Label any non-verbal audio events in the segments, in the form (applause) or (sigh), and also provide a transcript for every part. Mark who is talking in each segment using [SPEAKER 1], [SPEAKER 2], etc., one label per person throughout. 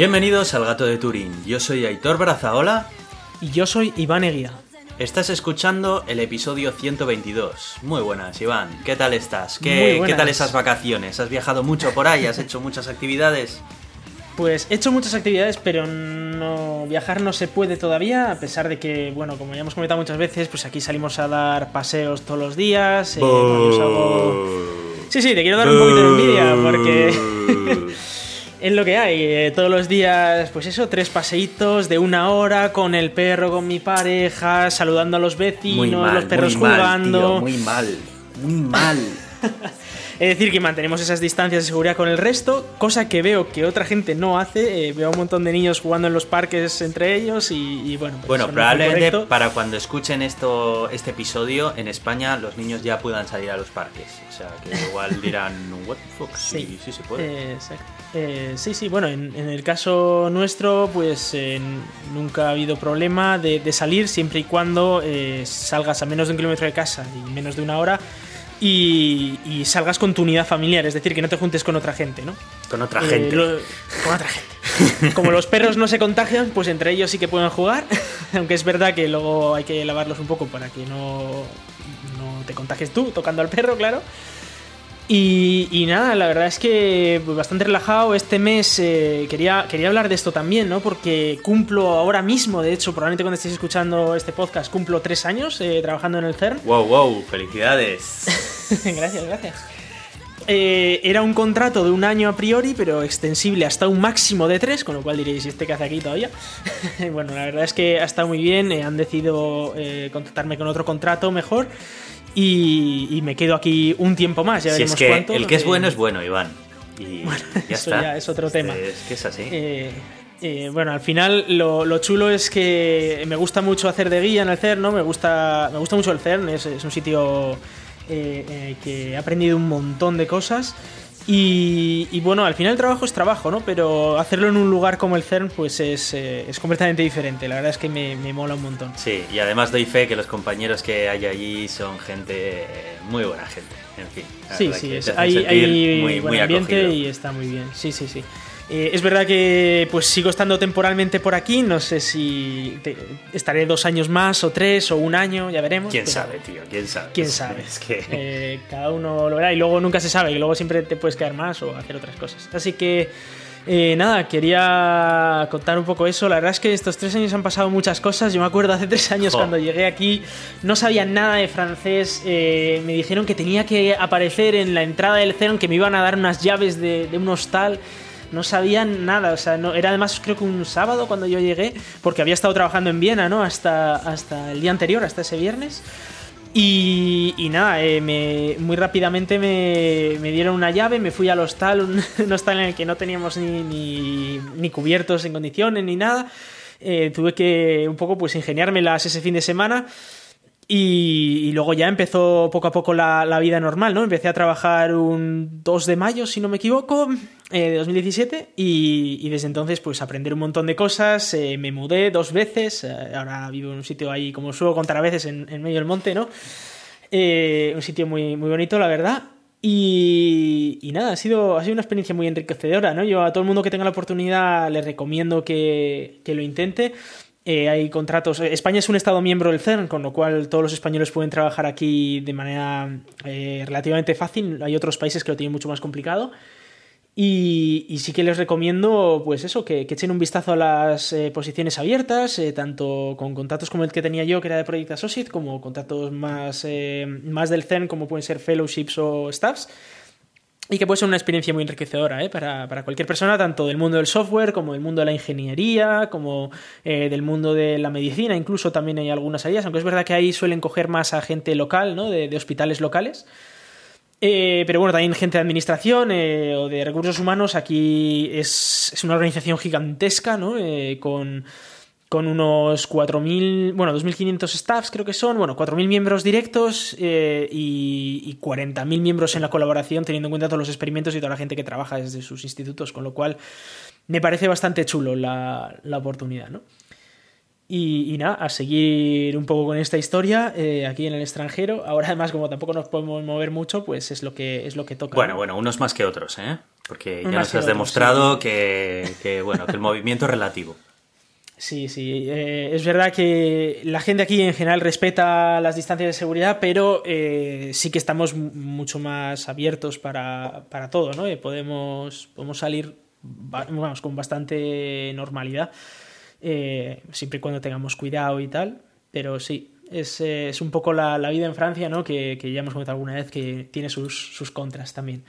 [SPEAKER 1] Bienvenidos al Gato de Turín. Yo soy Aitor Brazaola.
[SPEAKER 2] Y yo soy Iván Eguía.
[SPEAKER 1] Estás escuchando el episodio 122. Muy buenas, Iván. ¿Qué tal estás? ¿Qué. ¿Qué tal esas vacaciones? ¿Has viajado mucho por ahí? ¿Has hecho muchas actividades?
[SPEAKER 2] Pues he hecho muchas actividades, pero no viajar no se puede todavía, a pesar de que, bueno, como ya hemos comentado muchas veces, pues aquí salimos a dar paseos todos los días. eh, Sí, sí, te quiero dar un poquito de envidia, porque (laughs) es lo que hay. eh, todos los días, pues eso, tres paseitos de una hora con el perro, con mi pareja, saludando a los vecinos,
[SPEAKER 1] mal,
[SPEAKER 2] los perros
[SPEAKER 1] muy mal,
[SPEAKER 2] jugando.
[SPEAKER 1] tío, muy mal, muy mal. (laughs)
[SPEAKER 2] Es decir, que mantenemos esas distancias de seguridad con el resto, cosa que veo que otra gente no hace. eh, veo un montón de niños jugando en los parques entre ellos y, y bueno. pues
[SPEAKER 1] Bueno,
[SPEAKER 2] no
[SPEAKER 1] probablemente
[SPEAKER 2] correcto.
[SPEAKER 1] para cuando escuchen esto, este episodio, en España los niños ya puedan salir a los parques. O sea, que (laughs) igual dirán, what the fuck, sí,
[SPEAKER 2] Sí,
[SPEAKER 1] sí se puede.
[SPEAKER 2] Eh, exacto. Eh, sí, sí, bueno, en, en el caso nuestro, pues nunca ha habido problema de, de salir siempre y cuando eh, salgas a menos de un kilómetro de casa y menos de una hora y, y salgas con tu unidad familiar, es decir, que no te juntes con otra gente, ¿no?
[SPEAKER 1] Con otra
[SPEAKER 2] Eh,
[SPEAKER 1] gente.
[SPEAKER 2] lo- con otra gente. (laughs) Como los perros no se contagian, pues entre ellos sí que pueden jugar. (laughs) Aunque es verdad que luego hay que lavarlos un poco para que no, no te contagies tú tocando al perro, claro. Y, y nada, la verdad es que bastante relajado. Este mes eh, quería, quería hablar de esto también, ¿no? Porque cumplo ahora mismo, de hecho, probablemente cuando estéis escuchando este podcast, cumplo tres años eh, trabajando en el CERN.
[SPEAKER 1] Wow, wow, felicidades. (laughs) (laughs)
[SPEAKER 2] gracias, gracias. Eh, era un contrato de un año a priori, pero extensible hasta un máximo de tres, con lo cual diréis, ¿y este qué hace aquí todavía? (laughs) bueno, la verdad es que ha estado muy bien, eh, han decidido eh, contratarme con otro contrato mejor y, y me quedo aquí un tiempo más, ya
[SPEAKER 1] si
[SPEAKER 2] veremos
[SPEAKER 1] es que
[SPEAKER 2] cuánto.
[SPEAKER 1] el que es bueno es bueno, Iván. Y (laughs) ya
[SPEAKER 2] eso
[SPEAKER 1] está.
[SPEAKER 2] ya es otro tema.
[SPEAKER 1] Es que es así.
[SPEAKER 2] Eh, eh, bueno, al final lo, lo chulo es que me gusta mucho hacer de guía en el CERN, ¿no? Me gusta, me gusta mucho el CERN, es, es un sitio eh, eh, que he aprendido un montón de cosas. Y, y bueno, al final el trabajo es trabajo, ¿no? Pero hacerlo en un lugar como el CERN, pues es, eh, es completamente diferente. La verdad es que me, me mola un montón.
[SPEAKER 1] Sí, y además doy fe que los compañeros que hay allí son gente, eh, muy buena gente, en fin.
[SPEAKER 2] Sí, sí, es- hay, hay
[SPEAKER 1] muy,
[SPEAKER 2] buen
[SPEAKER 1] muy
[SPEAKER 2] ambiente
[SPEAKER 1] acogido.
[SPEAKER 2] y está muy bien. Sí, sí, sí. Eh, es verdad que pues sigo estando temporalmente por aquí, no sé si te- estaré dos años más o tres o un año, ya veremos.
[SPEAKER 1] ¿Quién sabe, tío? ¿Quién sabe?
[SPEAKER 2] ¿Quién sabe? (laughs)
[SPEAKER 1] Es que...
[SPEAKER 2] Eh, cada uno lo verá y luego nunca se sabe, y luego siempre te puedes quedar más o hacer otras cosas. Así que eh, nada, quería contar un poco eso. La verdad es que estos tres años han pasado muchas cosas. Yo me acuerdo hace tres años
[SPEAKER 1] Jo.
[SPEAKER 2] cuando llegué aquí, no sabía nada de francés. eh, me dijeron que tenía que aparecer en la entrada del CERN, que me iban a dar unas llaves de, de un hostal. No sabían nada, o sea, no, era además creo que un sábado cuando yo llegué, porque había estado trabajando en Viena, ¿no? Hasta, hasta el día anterior, hasta ese viernes. Y, nada, eh, me- muy rápidamente me, me dieron una llave, me fui al hostal, un, (laughs) un hostal en el que no teníamos ni, ni, ni cubiertos en condiciones ni nada. Eh, tuve que un poco pues ingeniármelas ese fin de semana y, y luego ya empezó poco a poco la, la vida normal, ¿no? Empecé a trabajar un 2 de mayo, si no me equivoco, eh, de 2017 y, y desde entonces pues aprender un montón de cosas, eh, me mudé dos veces, eh, ahora vivo en un sitio ahí, como suelo contar a veces, en, en medio del monte, ¿no? Eh, un sitio muy, muy bonito, la verdad. Y, y nada, ha sido, ha sido una experiencia muy enriquecedora, ¿no? Yo a todo el mundo que tenga la oportunidad les recomiendo que, que lo intente. Eh, hay contratos. España es un Estado miembro del CERN, con lo cual todos los españoles pueden trabajar aquí de manera eh, relativamente fácil. Hay otros países que lo tienen mucho más complicado. Y, sí que les recomiendo, pues eso, que, echen un vistazo a las eh, posiciones abiertas, eh, tanto con contratos como el que tenía yo, que era de Project Associate, como contratos más, eh, más del CERN, como pueden ser fellowships o staffs. Y que puede ser una experiencia muy enriquecedora ¿eh? para, para cualquier persona, tanto del mundo del software, como del mundo de la ingeniería, como eh, del mundo de la medicina, incluso también hay algunas áreas, aunque es verdad que ahí suelen coger más a gente local, ¿no? de, de hospitales locales. Eh, pero bueno, también gente de administración eh, o de recursos humanos. Aquí es, es una organización gigantesca, ¿no? Eh, con, con unos 4.000, bueno, 2.500 staffs creo que son, bueno, 4.000 miembros directos eh, y, y 40.000 miembros en la colaboración, teniendo en cuenta todos los experimentos y toda la gente que trabaja desde sus institutos, con lo cual me parece bastante chulo la, la oportunidad, ¿no? Y, y nada, a seguir un poco con esta historia eh, aquí en el extranjero. Ahora además, como tampoco nos podemos mover mucho, pues es lo que, es lo que toca.
[SPEAKER 1] Bueno,
[SPEAKER 2] ¿no?
[SPEAKER 1] bueno, unos más que otros, ¿eh? Porque ya
[SPEAKER 2] Más
[SPEAKER 1] nos has
[SPEAKER 2] otros,
[SPEAKER 1] demostrado que, que, bueno, que el movimiento es relativo.
[SPEAKER 2] Sí, sí. eh, es verdad que la gente aquí en general respeta las distancias de seguridad, pero eh, sí que estamos mucho más abiertos para, para todo, ¿no? Y podemos, podemos salir vamos, con bastante normalidad, eh, siempre y cuando tengamos cuidado y tal. Pero sí, es, eh, es un poco la, la vida en Francia, ¿no? Que, que ya hemos comentado alguna vez que tiene sus, sus contras también.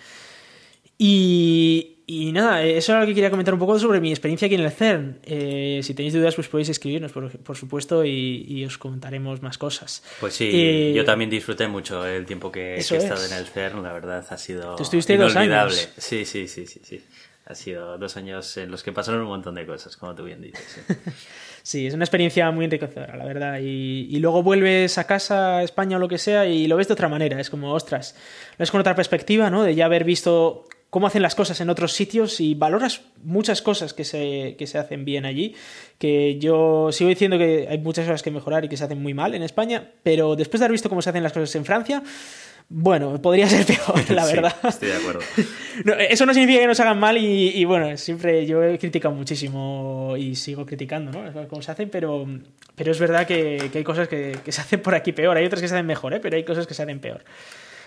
[SPEAKER 2] Y, y nada, eh, eso era lo que quería comentar un poco sobre mi experiencia aquí en el CERN. Eh, si tenéis dudas, pues podéis escribirnos, por, por supuesto, y, y os comentaremos más cosas.
[SPEAKER 1] Pues sí,
[SPEAKER 2] Eh,
[SPEAKER 1] yo también disfruté mucho el tiempo que, que he estado
[SPEAKER 2] es.
[SPEAKER 1] en el CERN, la verdad ha sido
[SPEAKER 2] Tú estuviste dos
[SPEAKER 1] inolvidable.
[SPEAKER 2] años.
[SPEAKER 1] Sí, sí, sí, sí, sí. Ha sido dos años en los que pasaron un montón de cosas, como tú bien dices. sí. (laughs)
[SPEAKER 2] Sí, es una experiencia muy enriquecedora, la verdad. Y, y luego vuelves a casa, a España o lo que sea, y lo ves de otra manera. Es como, ostras, lo ves con otra perspectiva, ¿no? De ya haber visto cómo hacen las cosas en otros sitios y valoras muchas cosas que se, que se hacen bien allí. Que yo sigo diciendo que hay muchas cosas que mejorar y que se hacen muy mal en España, pero después de haber visto cómo se hacen las cosas en Francia, bueno, podría ser peor, (laughs) la
[SPEAKER 1] Sí,
[SPEAKER 2] verdad.
[SPEAKER 1] estoy de acuerdo. (laughs)
[SPEAKER 2] No, eso no significa que nos hagan mal y, y, bueno, siempre yo he criticado muchísimo y sigo criticando, ¿no? Cómo se hacen, pero, pero es verdad que, que hay cosas que, que se hacen por aquí peor, hay otras que se hacen mejor, ¿eh? pero hay cosas que se hacen peor.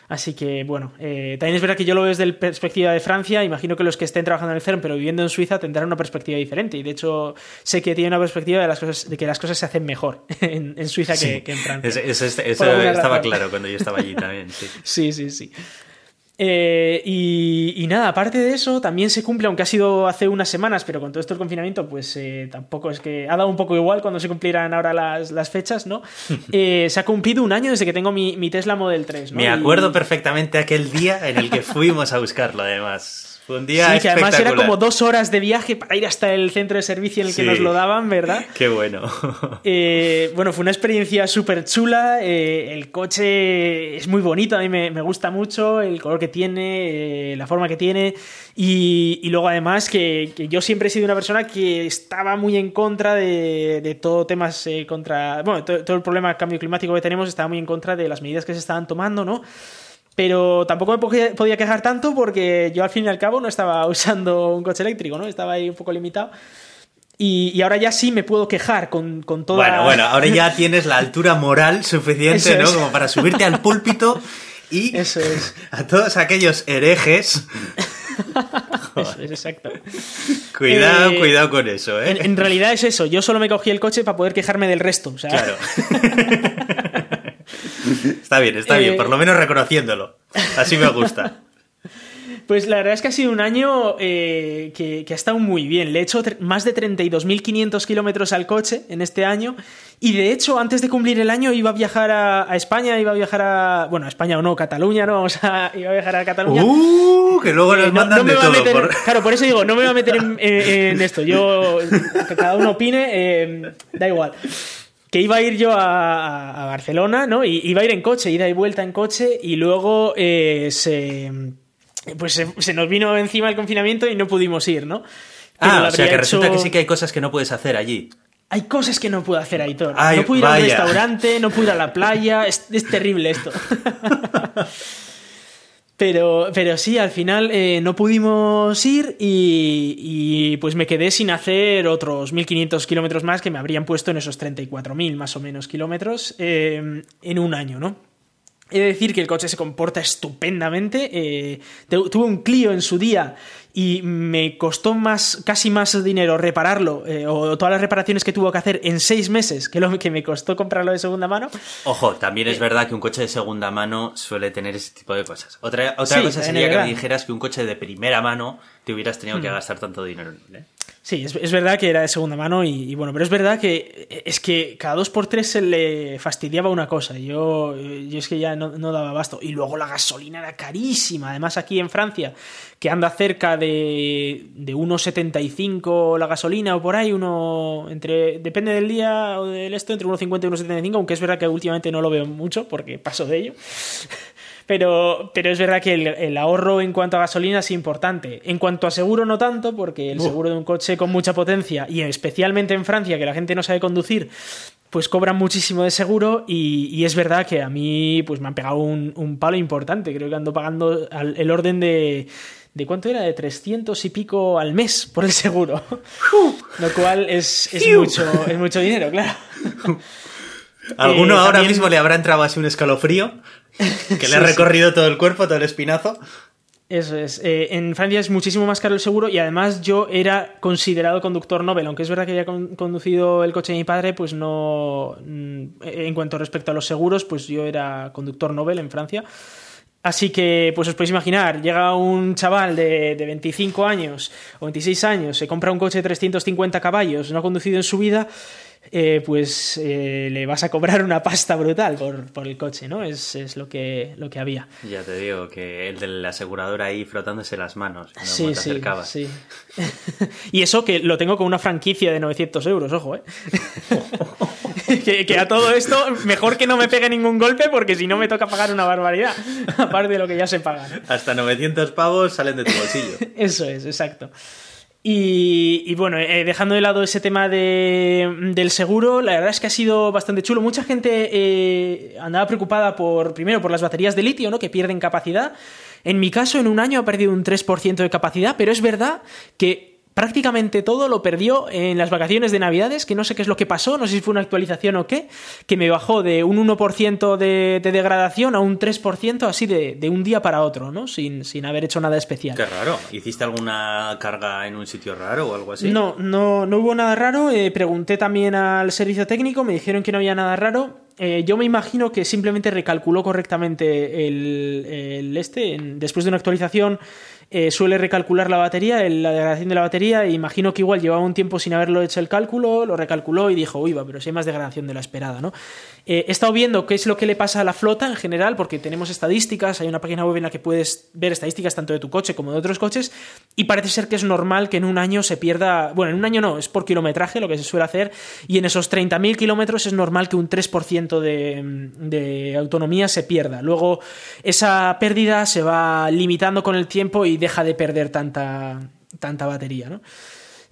[SPEAKER 2] Así que, bueno, eh, también es verdad que yo lo veo desde la perspectiva de Francia. Imagino que los que estén trabajando en el CERN pero viviendo en Suiza tendrán una perspectiva diferente. Y de hecho, sé que tiene una perspectiva de, las cosas, de que las cosas se hacen mejor (laughs) en, en Suiza que,
[SPEAKER 1] Sí.
[SPEAKER 2] que en Francia.
[SPEAKER 1] Eso, estaba
[SPEAKER 2] razón.
[SPEAKER 1] claro cuando yo estaba allí también. Sí. (laughs)
[SPEAKER 2] Sí, sí, sí. Eh, y, y nada, aparte de eso, también se cumple, aunque ha sido hace unas semanas, pero con todo esto del confinamiento, pues eh, tampoco es que ha dado un poco igual cuando se cumplieran ahora las, las fechas, ¿no? (laughs) Eh, se ha cumplido un año desde que tengo mi, mi Tesla Model 3, ¿no?
[SPEAKER 1] Me
[SPEAKER 2] Y-
[SPEAKER 1] acuerdo perfectamente aquel día en el que fuimos a buscarlo, además. Fue un día
[SPEAKER 2] Sí, que además era como dos horas de viaje para ir hasta el centro de servicio en el que
[SPEAKER 1] Sí.
[SPEAKER 2] nos lo daban, ¿verdad? (laughs)
[SPEAKER 1] Qué bueno. (laughs)
[SPEAKER 2] Eh, bueno, fue una experiencia súper chula. eh, el coche es muy bonito, a mí me, me gusta mucho el color que tiene, eh, la forma que tiene. Y, y luego, además, que, que yo siempre he sido una persona que estaba muy en contra de, de todo temas eh, contra. Bueno, todo, todo el problema del cambio climático que tenemos, estaba muy en contra de las medidas que se estaban tomando, ¿no? Pero tampoco me podía- quejar tanto porque yo al fin y al cabo no estaba (laughs) usando un coche eléctrico, ¿no? Estaba ahí un poco limitado. Y, y ahora ya sí me puedo quejar con, con toda...
[SPEAKER 1] Bueno, bueno, ahora ya (laughs) tienes la altura moral suficiente, ¿no?
[SPEAKER 2] es.
[SPEAKER 1] Como para subirte al púlpito y (laughs)
[SPEAKER 2] Eso es.
[SPEAKER 1] a todos aquellos herejes.
[SPEAKER 2] Eso es, exacto.
[SPEAKER 1] Cuidado,
[SPEAKER 2] Eh,
[SPEAKER 1] cuidado con eso, ¿eh?
[SPEAKER 2] En, en realidad es eso. Yo solo me cogí el coche para poder quejarme del resto. O sea,
[SPEAKER 1] Claro. (laughs) está bien, está bien,
[SPEAKER 2] Eh,
[SPEAKER 1] por lo menos reconociéndolo. Así me gusta. (laughs)
[SPEAKER 2] Pues la verdad es que ha sido un año eh, que, que ha estado muy bien. Le he hecho más de 32.500 kilómetros al coche en este año. Y de hecho, antes de cumplir el año, iba a viajar a, a España, iba a viajar a. Bueno, a España o no, Cataluña, ¿no? Vamos a, (laughs) iba a viajar a Cataluña.
[SPEAKER 1] Uh, que luego nos
[SPEAKER 2] Eh, no-
[SPEAKER 1] mandan
[SPEAKER 2] no me
[SPEAKER 1] de todo.
[SPEAKER 2] meter-
[SPEAKER 1] por-
[SPEAKER 2] Claro, por eso digo, no me voy a meter en, en- en esto. Yo, que cada uno opine, eh, da igual. Que iba a ir yo a, Barcelona, ¿no? Y iba a ir en coche, ida y vuelta en coche, y luego eh, se. Pues se, se nos vino encima el confinamiento y no pudimos ir, ¿no? Pero
[SPEAKER 1] Ah, o sea que resulta que sí que hay cosas que no puedes hacer allí.
[SPEAKER 2] Hay cosas que no puedo hacer, Aitor.
[SPEAKER 1] Ay,
[SPEAKER 2] no puedo ir a un
[SPEAKER 1] vaya.
[SPEAKER 2] restaurante, no puedo ir a la playa. Es, es terrible esto. (laughs) Pero, pero sí, al final eh, no pudimos ir y, pues me quedé sin hacer otros 1.500 kilómetros más que me habrían puesto en esos 34.000 más o menos kilómetros eh, en un año, ¿no? He de decir que el coche se comporta estupendamente. eh, tu- tuve un Clio en su día y me costó más, casi más dinero repararlo, eh, o todas las reparaciones que tuvo que hacer en seis meses, que lo que me costó comprarlo de segunda mano.
[SPEAKER 1] Ojo, también
[SPEAKER 2] Eh,
[SPEAKER 1] es verdad que un coche de segunda mano suele tener ese tipo de cosas. Otra, otra
[SPEAKER 2] Sí,
[SPEAKER 1] cosa sería que me dijeras que un coche de primera mano te hubieras tenido
[SPEAKER 2] Hmm.
[SPEAKER 1] que gastar tanto dinero en él.
[SPEAKER 2] Sí, es, es verdad que era de segunda mano y, bueno, pero es verdad que es que cada dos por tres se le fastidiaba una cosa. Yo, yo es que ya no, no daba abasto. Y luego la gasolina era carísima. Además, aquí en Francia, que anda cerca de, de 1,75 la gasolina o por ahí, uno entre depende del día o del esto, entre 1,50 y 1,75, aunque es verdad que últimamente no lo veo mucho porque paso de ello. Pero, pero es verdad que el, el ahorro en cuanto a gasolina es importante. En cuanto a seguro, no tanto, porque el seguro de un coche con mucha potencia, y especialmente en Francia, que la gente no sabe conducir, pues cobran muchísimo de seguro y, es verdad que a mí pues me han pegado un, palo importante. Creo que ando pagando el orden de... ¿De cuánto era? De 300 y pico al mes por el seguro. Lo cual es, mucho, es mucho dinero, claro. (laughs)
[SPEAKER 1] ¿Alguno eh, ahora mismo le habrá entrado así un escalofrío? Que le ha recorrido todo el cuerpo, todo el espinazo.
[SPEAKER 2] Eso es. Eh, en Francia es muchísimo más caro el seguro y además yo era considerado conductor Nobel, aunque es verdad que había conducido el coche de mi padre, pues no. Mm, en cuanto respecto a los seguros, pues yo era conductor Nobel en Francia. Así que, pues os podéis imaginar, llega un chaval de, de 25 años o 26 años, se compra un coche de 350 caballos, no ha conducido en su vida eh, pues eh, le vas a cobrar una pasta brutal por, el coche, ¿no? Es, lo, que, lo que había.
[SPEAKER 1] Ya te digo, que el del asegurador ahí frotándose las manos.
[SPEAKER 2] sí, sí, sí. (laughs) y eso que lo tengo con una franquicia de 900 euros, ojo, ¿eh? (laughs) que, a todo esto, mejor que no me pegue ningún golpe porque si no me toca pagar una barbaridad, (laughs) aparte de lo que ya se paga.
[SPEAKER 1] Hasta 900 pavos salen de tu bolsillo.
[SPEAKER 2] eso es, exacto. Y, bueno, eh, dejando de lado ese tema del seguro, la verdad es que ha sido bastante chulo. Mucha gente eh, andaba preocupada por, primero, por las baterías de litio, ¿no? Que pierden capacidad. En mi caso, en un año ha perdido un 3% de capacidad, pero es verdad que prácticamente todo lo perdió en las vacaciones de Navidades, que no sé qué es lo que pasó, no sé si fue una actualización o qué, que me bajó de un 1% de, degradación a un 3% así de, de, un día para otro, ¿no? Sin, sin haber hecho nada especial.
[SPEAKER 1] Qué raro. ¿Hiciste alguna carga en un sitio raro o algo así?
[SPEAKER 2] No, no, no hubo nada raro. Eh, pregunté también al servicio técnico, me dijeron que no había nada raro. Eh, yo me imagino que simplemente recalculó correctamente el, el este. después de una actualización eh, suele recalcular la batería, la degradación de la batería, e imagino que igual llevaba un tiempo sin haberlo hecho el cálculo, lo recalculó y dijo, uy, va, pero si hay más degradación de la esperada, ¿no? Eh, he estado viendo qué es lo que le pasa a la flota en general, porque tenemos estadísticas, hay una página web en la que puedes ver estadísticas tanto de tu coche como de otros coches, y parece ser que es normal que en un año se pierda, bueno, en un año no, es por kilometraje lo que se suele hacer, y en esos 30.000 kilómetros es normal que un 3% de, de autonomía se pierda. Luego esa pérdida se va limitando con el tiempo y deja de perder tanta, tanta batería, ¿no?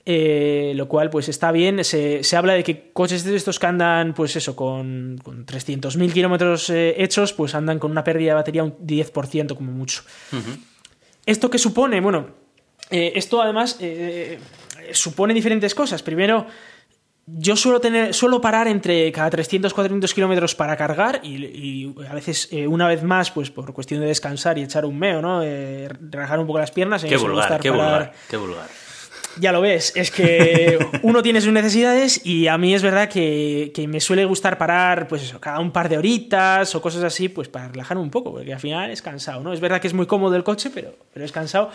[SPEAKER 2] Eh, lo cual pues está bien. Se, habla de que coches de estos que andan pues eso con, con 300.000 kilómetros eh, hechos pues andan con una pérdida de batería un 10% como mucho. ¿Esto qué supone? Bueno, eh, esto además supone diferentes cosas. Primero, yo suelo, tener, suelo parar entre cada 300-400 kilómetros para cargar y, a veces una vez más, pues por cuestión de descansar y echar un meo, ¿no? relajar un poco las piernas.
[SPEAKER 1] Qué vulgar, qué vulgar, qué vulgar.
[SPEAKER 2] Ya lo ves, es que (laughs) uno tiene sus necesidades y a mí es verdad que, me suele gustar parar, pues eso, cada un par de horitas o cosas así, pues para relajar un poco, porque al final es cansado, ¿no? Es verdad que es muy cómodo el coche, pero, pero es cansado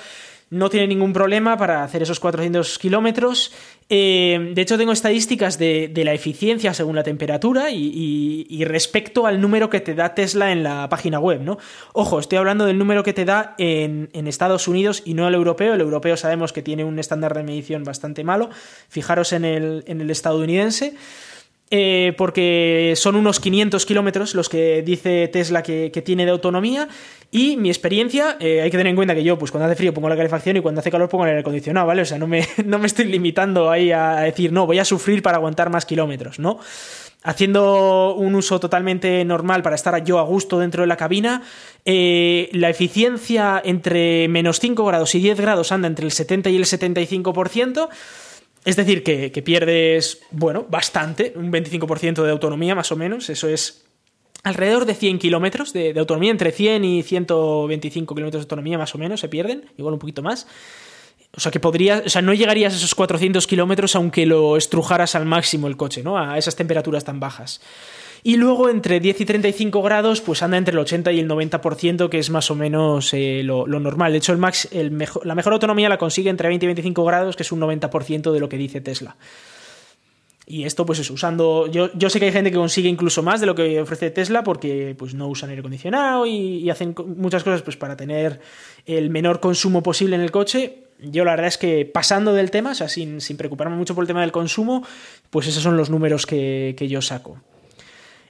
[SPEAKER 2] no tiene ningún problema para hacer esos 400 kilómetros. Eh, de hecho, tengo estadísticas de, la eficiencia según la temperatura y, respecto al número que te da Tesla en la página web, ¿no? Ojo, estoy hablando del número que te da en, Estados Unidos y no el europeo. El europeo sabemos que tiene un estándar de medición bastante malo. Fijaros en el, en el estadounidense. Eh, porque son unos 500 kilómetros los que dice Tesla que, tiene de autonomía y mi experiencia, eh, hay que tener en cuenta que yo pues cuando hace frío pongo la calefacción y cuando hace calor pongo el aire acondicionado, ¿vale? O sea, no me, (laughs) no me estoy limitando ahí a decir, no, voy a sufrir para aguantar más kilómetros, ¿no? haciendo un uso totalmente normal para estar yo a gusto dentro de la cabina, eh, la eficiencia entre menos 5 grados y 10 grados anda entre el 70 y el 75%. Es decir, que, pierdes, bueno, bastante, un 25% de autonomía más o menos, eso es alrededor de 100 kilómetros de, autonomía, entre 100 y 125 kilómetros de autonomía más o menos se pierden, igual un poquito más. O sea que podrías, o sea, no llegarías a esos 400 kilómetros aunque lo estrujaras al máximo el coche, ¿no? A esas temperaturas tan bajas. Y luego entre 10 y 35 grados, pues anda entre el 80 y el 90%, que es más o menos eh, lo, normal. De hecho, el max, el la mejor autonomía la consigue entre 20 y 25 grados, que es un 90% de lo que dice Tesla. Y esto, pues es usando. Yo, yo, sé que hay gente que consigue incluso más de lo que ofrece Tesla porque pues, no usan aire acondicionado y, hacen muchas cosas pues, para tener el menor consumo posible en el coche. Yo la verdad es que pasando del tema, o sea, sin, sin preocuparme mucho por el tema del consumo, pues esos son los números que, que yo saco.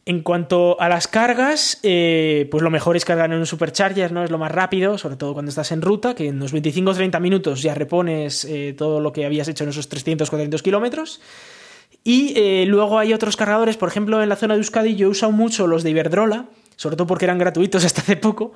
[SPEAKER 2] En cuanto a las cargas, eh, pues lo mejor es cargar en un supercharger, ¿no? Es lo más rápido, sobre todo cuando estás en ruta, que en unos 25 o 30 minutos ya repones eh, todo lo que habías hecho en esos 300 400 kilómetros. Y eh, luego hay otros cargadores, por ejemplo, en la zona de Euskadi yo he usado mucho los de Iberdrola, sobre todo porque eran gratuitos (laughs) hasta hace poco.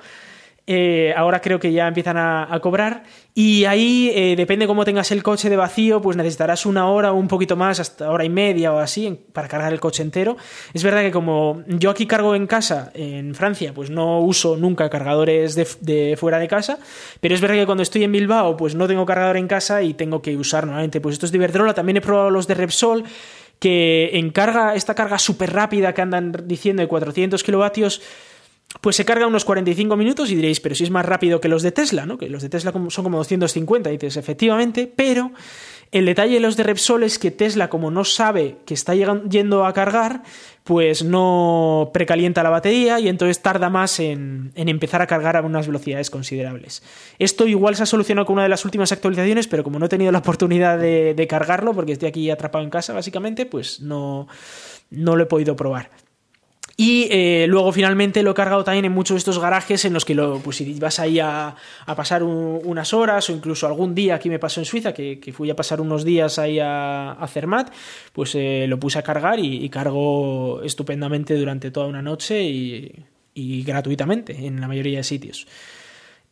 [SPEAKER 2] Eh, ahora creo que ya empiezan a, cobrar. Y ahí, eh, depende cómo tengas el coche de vacío, pues necesitarás una hora o un poquito más, hasta hora y media o así, para cargar el coche entero. Es verdad que como yo aquí cargo en casa, en Francia, pues no uso nunca cargadores de, fuera de casa. Pero es verdad que cuando estoy en Bilbao, pues no tengo cargador en casa y tengo que usar nuevamente pues estos de Iberdrola. También he probado los de Repsol que en carga, esta carga súper rápida que andan diciendo de 400 kilovatios, pues se carga unos 45 minutos y diréis, pero si es más rápido que los de Tesla, ¿no? Que los de Tesla son como 250, y dices, efectivamente, pero el detalle de los de Repsol es que Tesla, como no sabe que está yendo a cargar, pues no precalienta la batería y entonces tarda más en, empezar a cargar a unas velocidades considerables. Esto igual se ha solucionado con una de las últimas actualizaciones, pero como no he tenido la oportunidad de, de cargarlo, porque estoy aquí atrapado en casa, básicamente, pues no, no lo he podido probar. Y eh, luego finalmente lo he cargado también en muchos de estos garajes en los que lo, pues si vas ahí a, pasar unas horas o incluso algún día aquí me pasó en Suiza que, fui a pasar unos días ahí a, a Zermatt, pues eh, lo puse a cargar y, y, cargo estupendamente durante toda una noche y gratuitamente en la mayoría de sitios.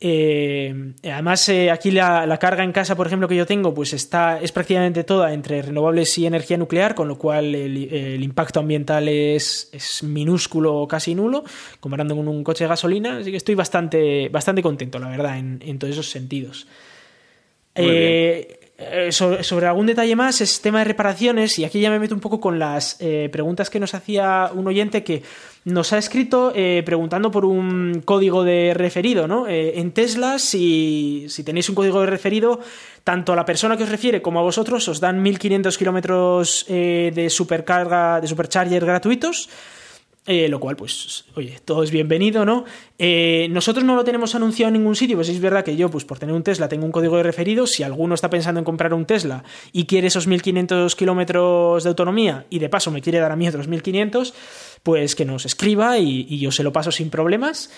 [SPEAKER 2] Eh, además, eh, aquí la, carga en casa, por ejemplo, que yo tengo, pues está, es prácticamente toda entre renovables y energía nuclear, con lo cual el, impacto ambiental es, es, minúsculo o casi nulo, comparando con un coche de gasolina. Así que estoy bastante, bastante contento, la verdad, en, en todos esos sentidos. Eh, eh, sobre, algún detalle más es tema de reparaciones y aquí ya me meto un poco con las preguntas que nos hacía un oyente que nos ha escrito eh, preguntando por un código de referido, ¿no? en Tesla, si, si, tenéis un código de referido, tanto a la persona que os refiere como a vosotros os dan 1500 kilómetros de supercarga, de supercharger gratuitos eh, lo cual, pues, oye, todo es bienvenido, ¿no? Eh, nosotros no lo tenemos anunciado en ningún sitio, pues es verdad que yo, pues por tener un Tesla, tengo un código de referido. Si alguno está pensando en comprar un Tesla y quiere esos 1500 kilómetros de autonomía y de paso me quiere dar a mí otros 1500, pues que nos escriba y, yo se lo paso sin problemas.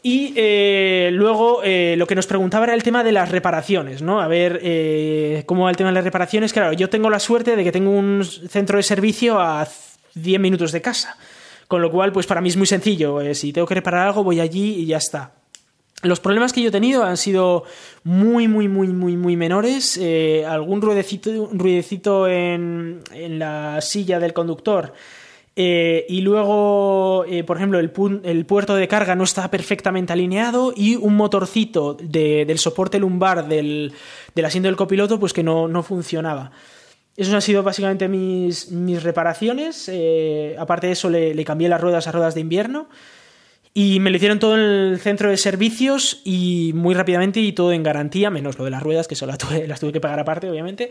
[SPEAKER 2] Y eh, luego lo que nos preguntaba era el tema de las reparaciones, ¿no? A ver cómo va el tema de las reparaciones. Claro, yo tengo la suerte de que tengo un centro de servicio a 10 minutos de casa. Con lo cual, pues para mí es muy sencillo. Eh, si tengo que reparar algo, voy allí y ya está. Los problemas que yo he tenido han sido muy, muy, muy, muy, muy menores. Eh, algún ruidecito, ruidecito en, la silla del conductor. Eh, y luego, por ejemplo, el, el, puerto de carga no estaba perfectamente alineado y un motorcito del soporte lumbar del, del, asiento del copiloto pues que no, no funcionaba. Esos han sido básicamente mis, mis reparaciones. Eh, aparte de eso, le, cambié las ruedas a ruedas de invierno. Y me lo hicieron todo en el centro de servicios y muy rápidamente y todo en garantía, menos lo de las ruedas, que solo (laughs) las tuve que pagar aparte, obviamente.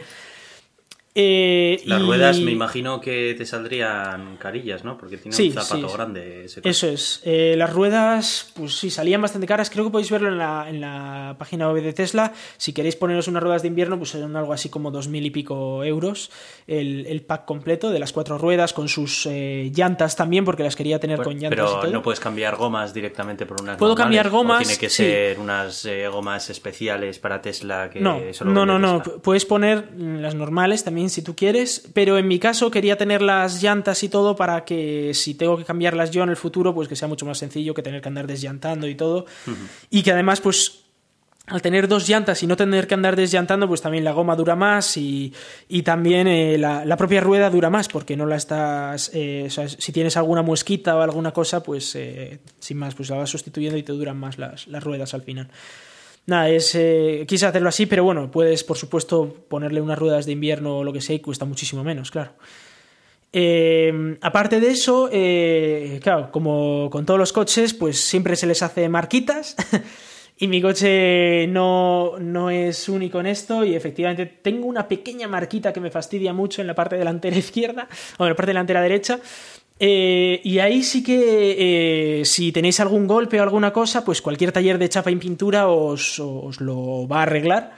[SPEAKER 1] Eh, Las ruedas me imagino que te saldrían carillas, ¿no? Porque tiene un zapato grande. Ese
[SPEAKER 2] Eso es. Eh, las ruedas, pues sí, salían bastante caras. Creo que podéis verlo en la, en la página web de Tesla. Si queréis poneros unas ruedas de invierno, pues son algo así como dos mil y pico euros el, el, pack completo de las cuatro ruedas con sus eh, llantas también, porque las quería tener con llantas.
[SPEAKER 1] Pero no puedes cambiar gomas directamente por unas.
[SPEAKER 2] Puedo cambiar gomas.
[SPEAKER 1] tiene que ser unas gomas especiales para Tesla que
[SPEAKER 2] no, no, no, no. Puedes poner las normales también si tú quieres, pero en mi caso quería tener las llantas y todo para que si tengo que cambiarlas yo en el futuro, pues que sea mucho más sencillo que tener que andar desllantando y todo. Y que además, pues al tener dos llantas y no tener que andar desllantando, pues también la goma dura más y, también eh, la, propia rueda dura más porque no la estás... Eh, si tienes alguna muesquita o alguna cosa, pues eh, sin más, pues la vas sustituyendo y te duran más las, las ruedas al final. Nada, es, eh, quise hacerlo así, pero bueno, puedes por supuesto ponerle unas ruedas de invierno o lo que sea y cuesta muchísimo menos, claro. Eh, aparte de eso, eh, claro, como con todos los coches, pues siempre se les hace marquitas. (laughs) y mi coche no, no, es único en esto. Y efectivamente tengo una pequeña marquita que me fastidia mucho en la parte delantera (laughs) izquierda o en la parte delantera derecha. Eh, y ahí sí que eh, si tenéis algún golpe o alguna cosa, pues cualquier taller de chapa y pintura os, lo va a arreglar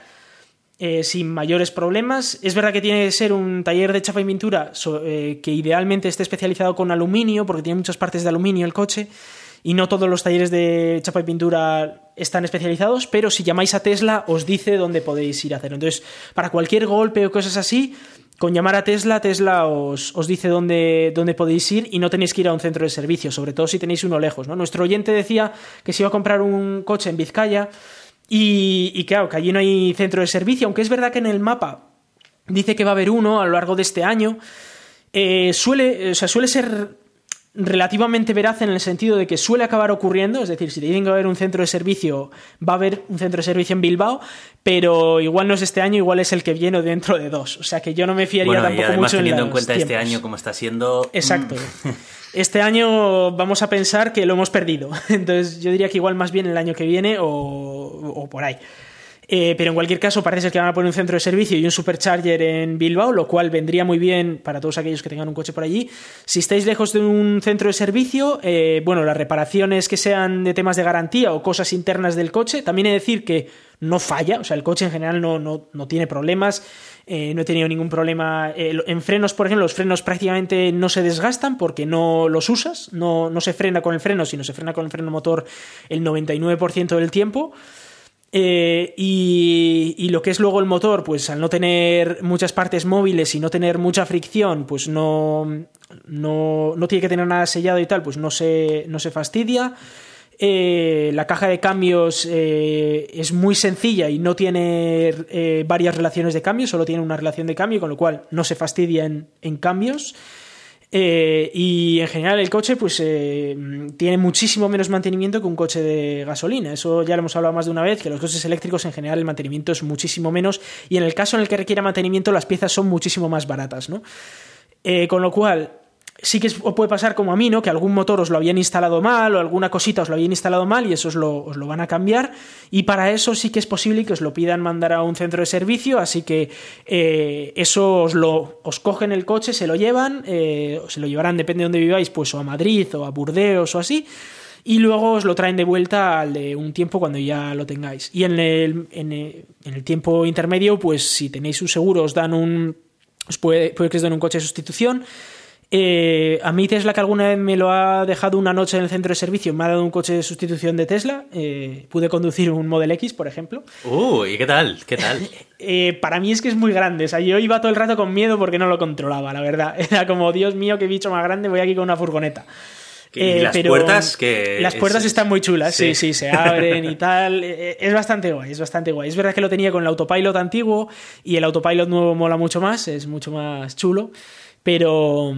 [SPEAKER 2] eh, sin mayores problemas. Es verdad que tiene que ser un taller de chapa y pintura que idealmente esté especializado con aluminio, porque tiene muchas partes de aluminio el coche. Y no todos los talleres de chapa y pintura están especializados, pero si llamáis a Tesla os dice dónde podéis ir a hacerlo. Entonces, para cualquier golpe o cosas así, con llamar a Tesla, Tesla os, os dice dónde, dónde, podéis ir y no tenéis que ir a un centro de servicio, sobre todo si tenéis uno lejos. ¿no? Nuestro oyente decía que se iba a comprar un coche en Vizcaya y, y claro, que allí no hay centro de servicio, aunque es verdad que en el mapa dice que va a haber uno a lo largo de este año. Eh, suele, o sea, suele ser relativamente veraz en el sentido de que suele acabar ocurriendo, es decir, si te dicen que va a haber un centro de servicio, va a haber un centro de servicio en Bilbao, pero igual no es este año, igual es el que viene dentro de dos. O sea que yo no me fiaría
[SPEAKER 1] bueno,
[SPEAKER 2] tampoco
[SPEAKER 1] y además
[SPEAKER 2] mucho
[SPEAKER 1] teniendo en,
[SPEAKER 2] los
[SPEAKER 1] cuenta este
[SPEAKER 2] tiempos.
[SPEAKER 1] año como está siendo.
[SPEAKER 2] Exacto.
[SPEAKER 1] mm, (laughs)
[SPEAKER 2] Este año vamos a pensar que lo hemos perdido. (laughs) Entonces yo diría que igual más bien el año que viene o, o por ahí. Eh, pero en cualquier caso parece ser que van a poner un centro de servicio y un supercharger en Bilbao, lo cual vendría muy bien para todos aquellos que tengan un coche por allí. Si estáis lejos de un centro de servicio, eh, bueno, las reparaciones que sean de temas de garantía o cosas internas del coche, también he de decir que no falla, o sea, el coche en general no, no, no tiene problemas. Eh, no he tenido ningún problema. En frenos, por ejemplo, los frenos prácticamente no se desgastan porque no los usas, no, no se frena con el freno, sino se frena con el freno motor el 99% del tiempo. Eh, y, lo que es luego el motor, pues al no tener muchas partes móviles y no tener mucha fricción, pues no, no, no tiene que tener nada sellado y tal, pues no se, no se fastidia. Eh, la caja de cambios eh, es muy sencilla y no tiene varias relaciones de cambio, solo tiene una relación de cambio, con lo cual no se fastidia en, en cambios. Eh, y en general el coche pues eh, tiene muchísimo menos mantenimiento que un coche de gasolina. Eso ya lo hemos hablado más de una vez, que los coches eléctricos en general el mantenimiento es muchísimo menos y en el caso en el que requiera mantenimiento las piezas son muchísimo más baratas. ¿no? Eh, con lo cual sí que os puede pasar como a mí, ¿no? Que algún motor os lo habían instalado mal o alguna cosita os lo habían instalado mal y eso os lo, os lo, van a cambiar. Y para eso sí que es posible que os lo pidan mandar a un centro de servicio, así que eh, eso os lo os cogen el coche, se lo llevan, eh, se lo llevarán, depende de dónde viváis, pues o a Madrid o a Burdeos o así. Y luego os lo traen de vuelta al de un tiempo cuando ya lo tengáis. Y en el, en el, en el tiempo intermedio, pues si tenéis un seguro, os dan un. Os puede, puede que os den un coche de sustitución. Eh, a mí Tesla, que alguna vez me lo ha dejado una noche en el centro de servicio, me ha dado un coche de sustitución de Tesla. Eh, pude conducir un Model X, por ejemplo.
[SPEAKER 1] Uh, ¿y qué tal? ¿Qué tal? (laughs)
[SPEAKER 2] eh, para mí es que es muy grande. O sea, yo iba todo el rato con miedo porque no lo controlaba, la verdad. (laughs) Era como, Dios mío, qué bicho más grande, voy aquí con una furgoneta.
[SPEAKER 1] ¿Y las puertas? Que
[SPEAKER 2] las puertas
[SPEAKER 1] es...
[SPEAKER 2] están muy chulas, sí. sí, sí, se abren y tal. (laughs) Es bastante guay, es bastante guay. Es verdad que lo tenía con el autopilot antiguo y el autopilot nuevo mola mucho más, es mucho más chulo. Pero,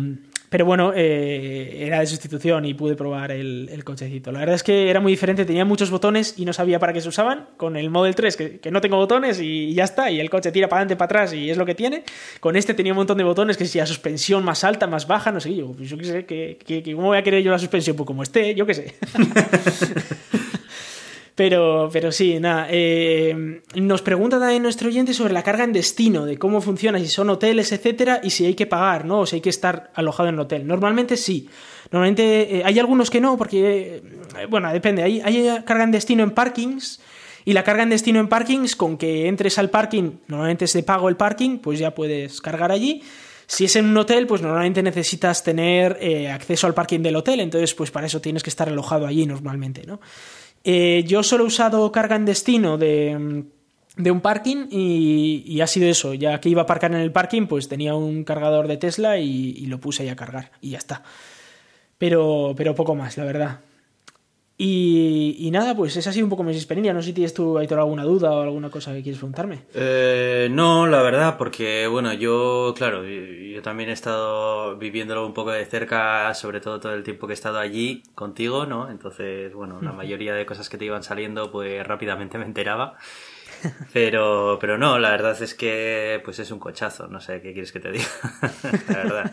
[SPEAKER 2] pero bueno, eh, era de sustitución y pude probar el, cochecito. La verdad es que era muy diferente, tenía muchos botones y no sabía para qué se usaban. Con el Model 3, que, no tengo botones y, ya está, y el coche tira para adelante, para atrás y es lo que tiene. Con este tenía un montón de botones, que si la suspensión más alta, más baja, no sé, yo, pues yo qué sé, ¿cómo voy a querer yo la suspensión? Pues como esté, yo qué sé. (laughs) Pero, pero sí, nada. Eh, nos pregunta también nuestro oyente sobre la carga en destino, de cómo funciona, si son hoteles, etcétera, y si hay que pagar, ¿no? O si hay que estar alojado en el hotel. Normalmente sí. Normalmente eh, hay algunos que no, porque, eh, bueno, depende. Hay, hay carga en destino en parkings. Y la carga en destino en parkings, con que entres al parking, normalmente es de pago el parking, pues ya puedes cargar allí. Si es en un hotel, pues normalmente necesitas tener acceso al parking del hotel, entonces pues para eso tienes que estar alojado allí normalmente, ¿no? Eh, yo solo he usado carga en destino de, de un parking y, y, ha sido eso. Ya que iba a aparcar en el parking, pues tenía un cargador de Tesla y, y lo puse ahí a cargar y ya está. Pero, pero poco más, la verdad. Y, y, nada, pues esa ha sido un poco mi experiencia. No sé si tienes tú, Aitor, alguna duda o alguna cosa que quieres preguntarme.
[SPEAKER 1] Eh, no, la verdad, porque bueno, yo, claro, yo también he estado viviéndolo un poco de cerca, sobre todo todo el tiempo que he estado allí contigo, ¿no? Entonces, bueno, la mayoría de cosas que te iban saliendo, pues rápidamente me enteraba. (laughs) Pero, pero no, la verdad es que pues es un cochazo, no sé qué quieres que te diga, (laughs) la verdad.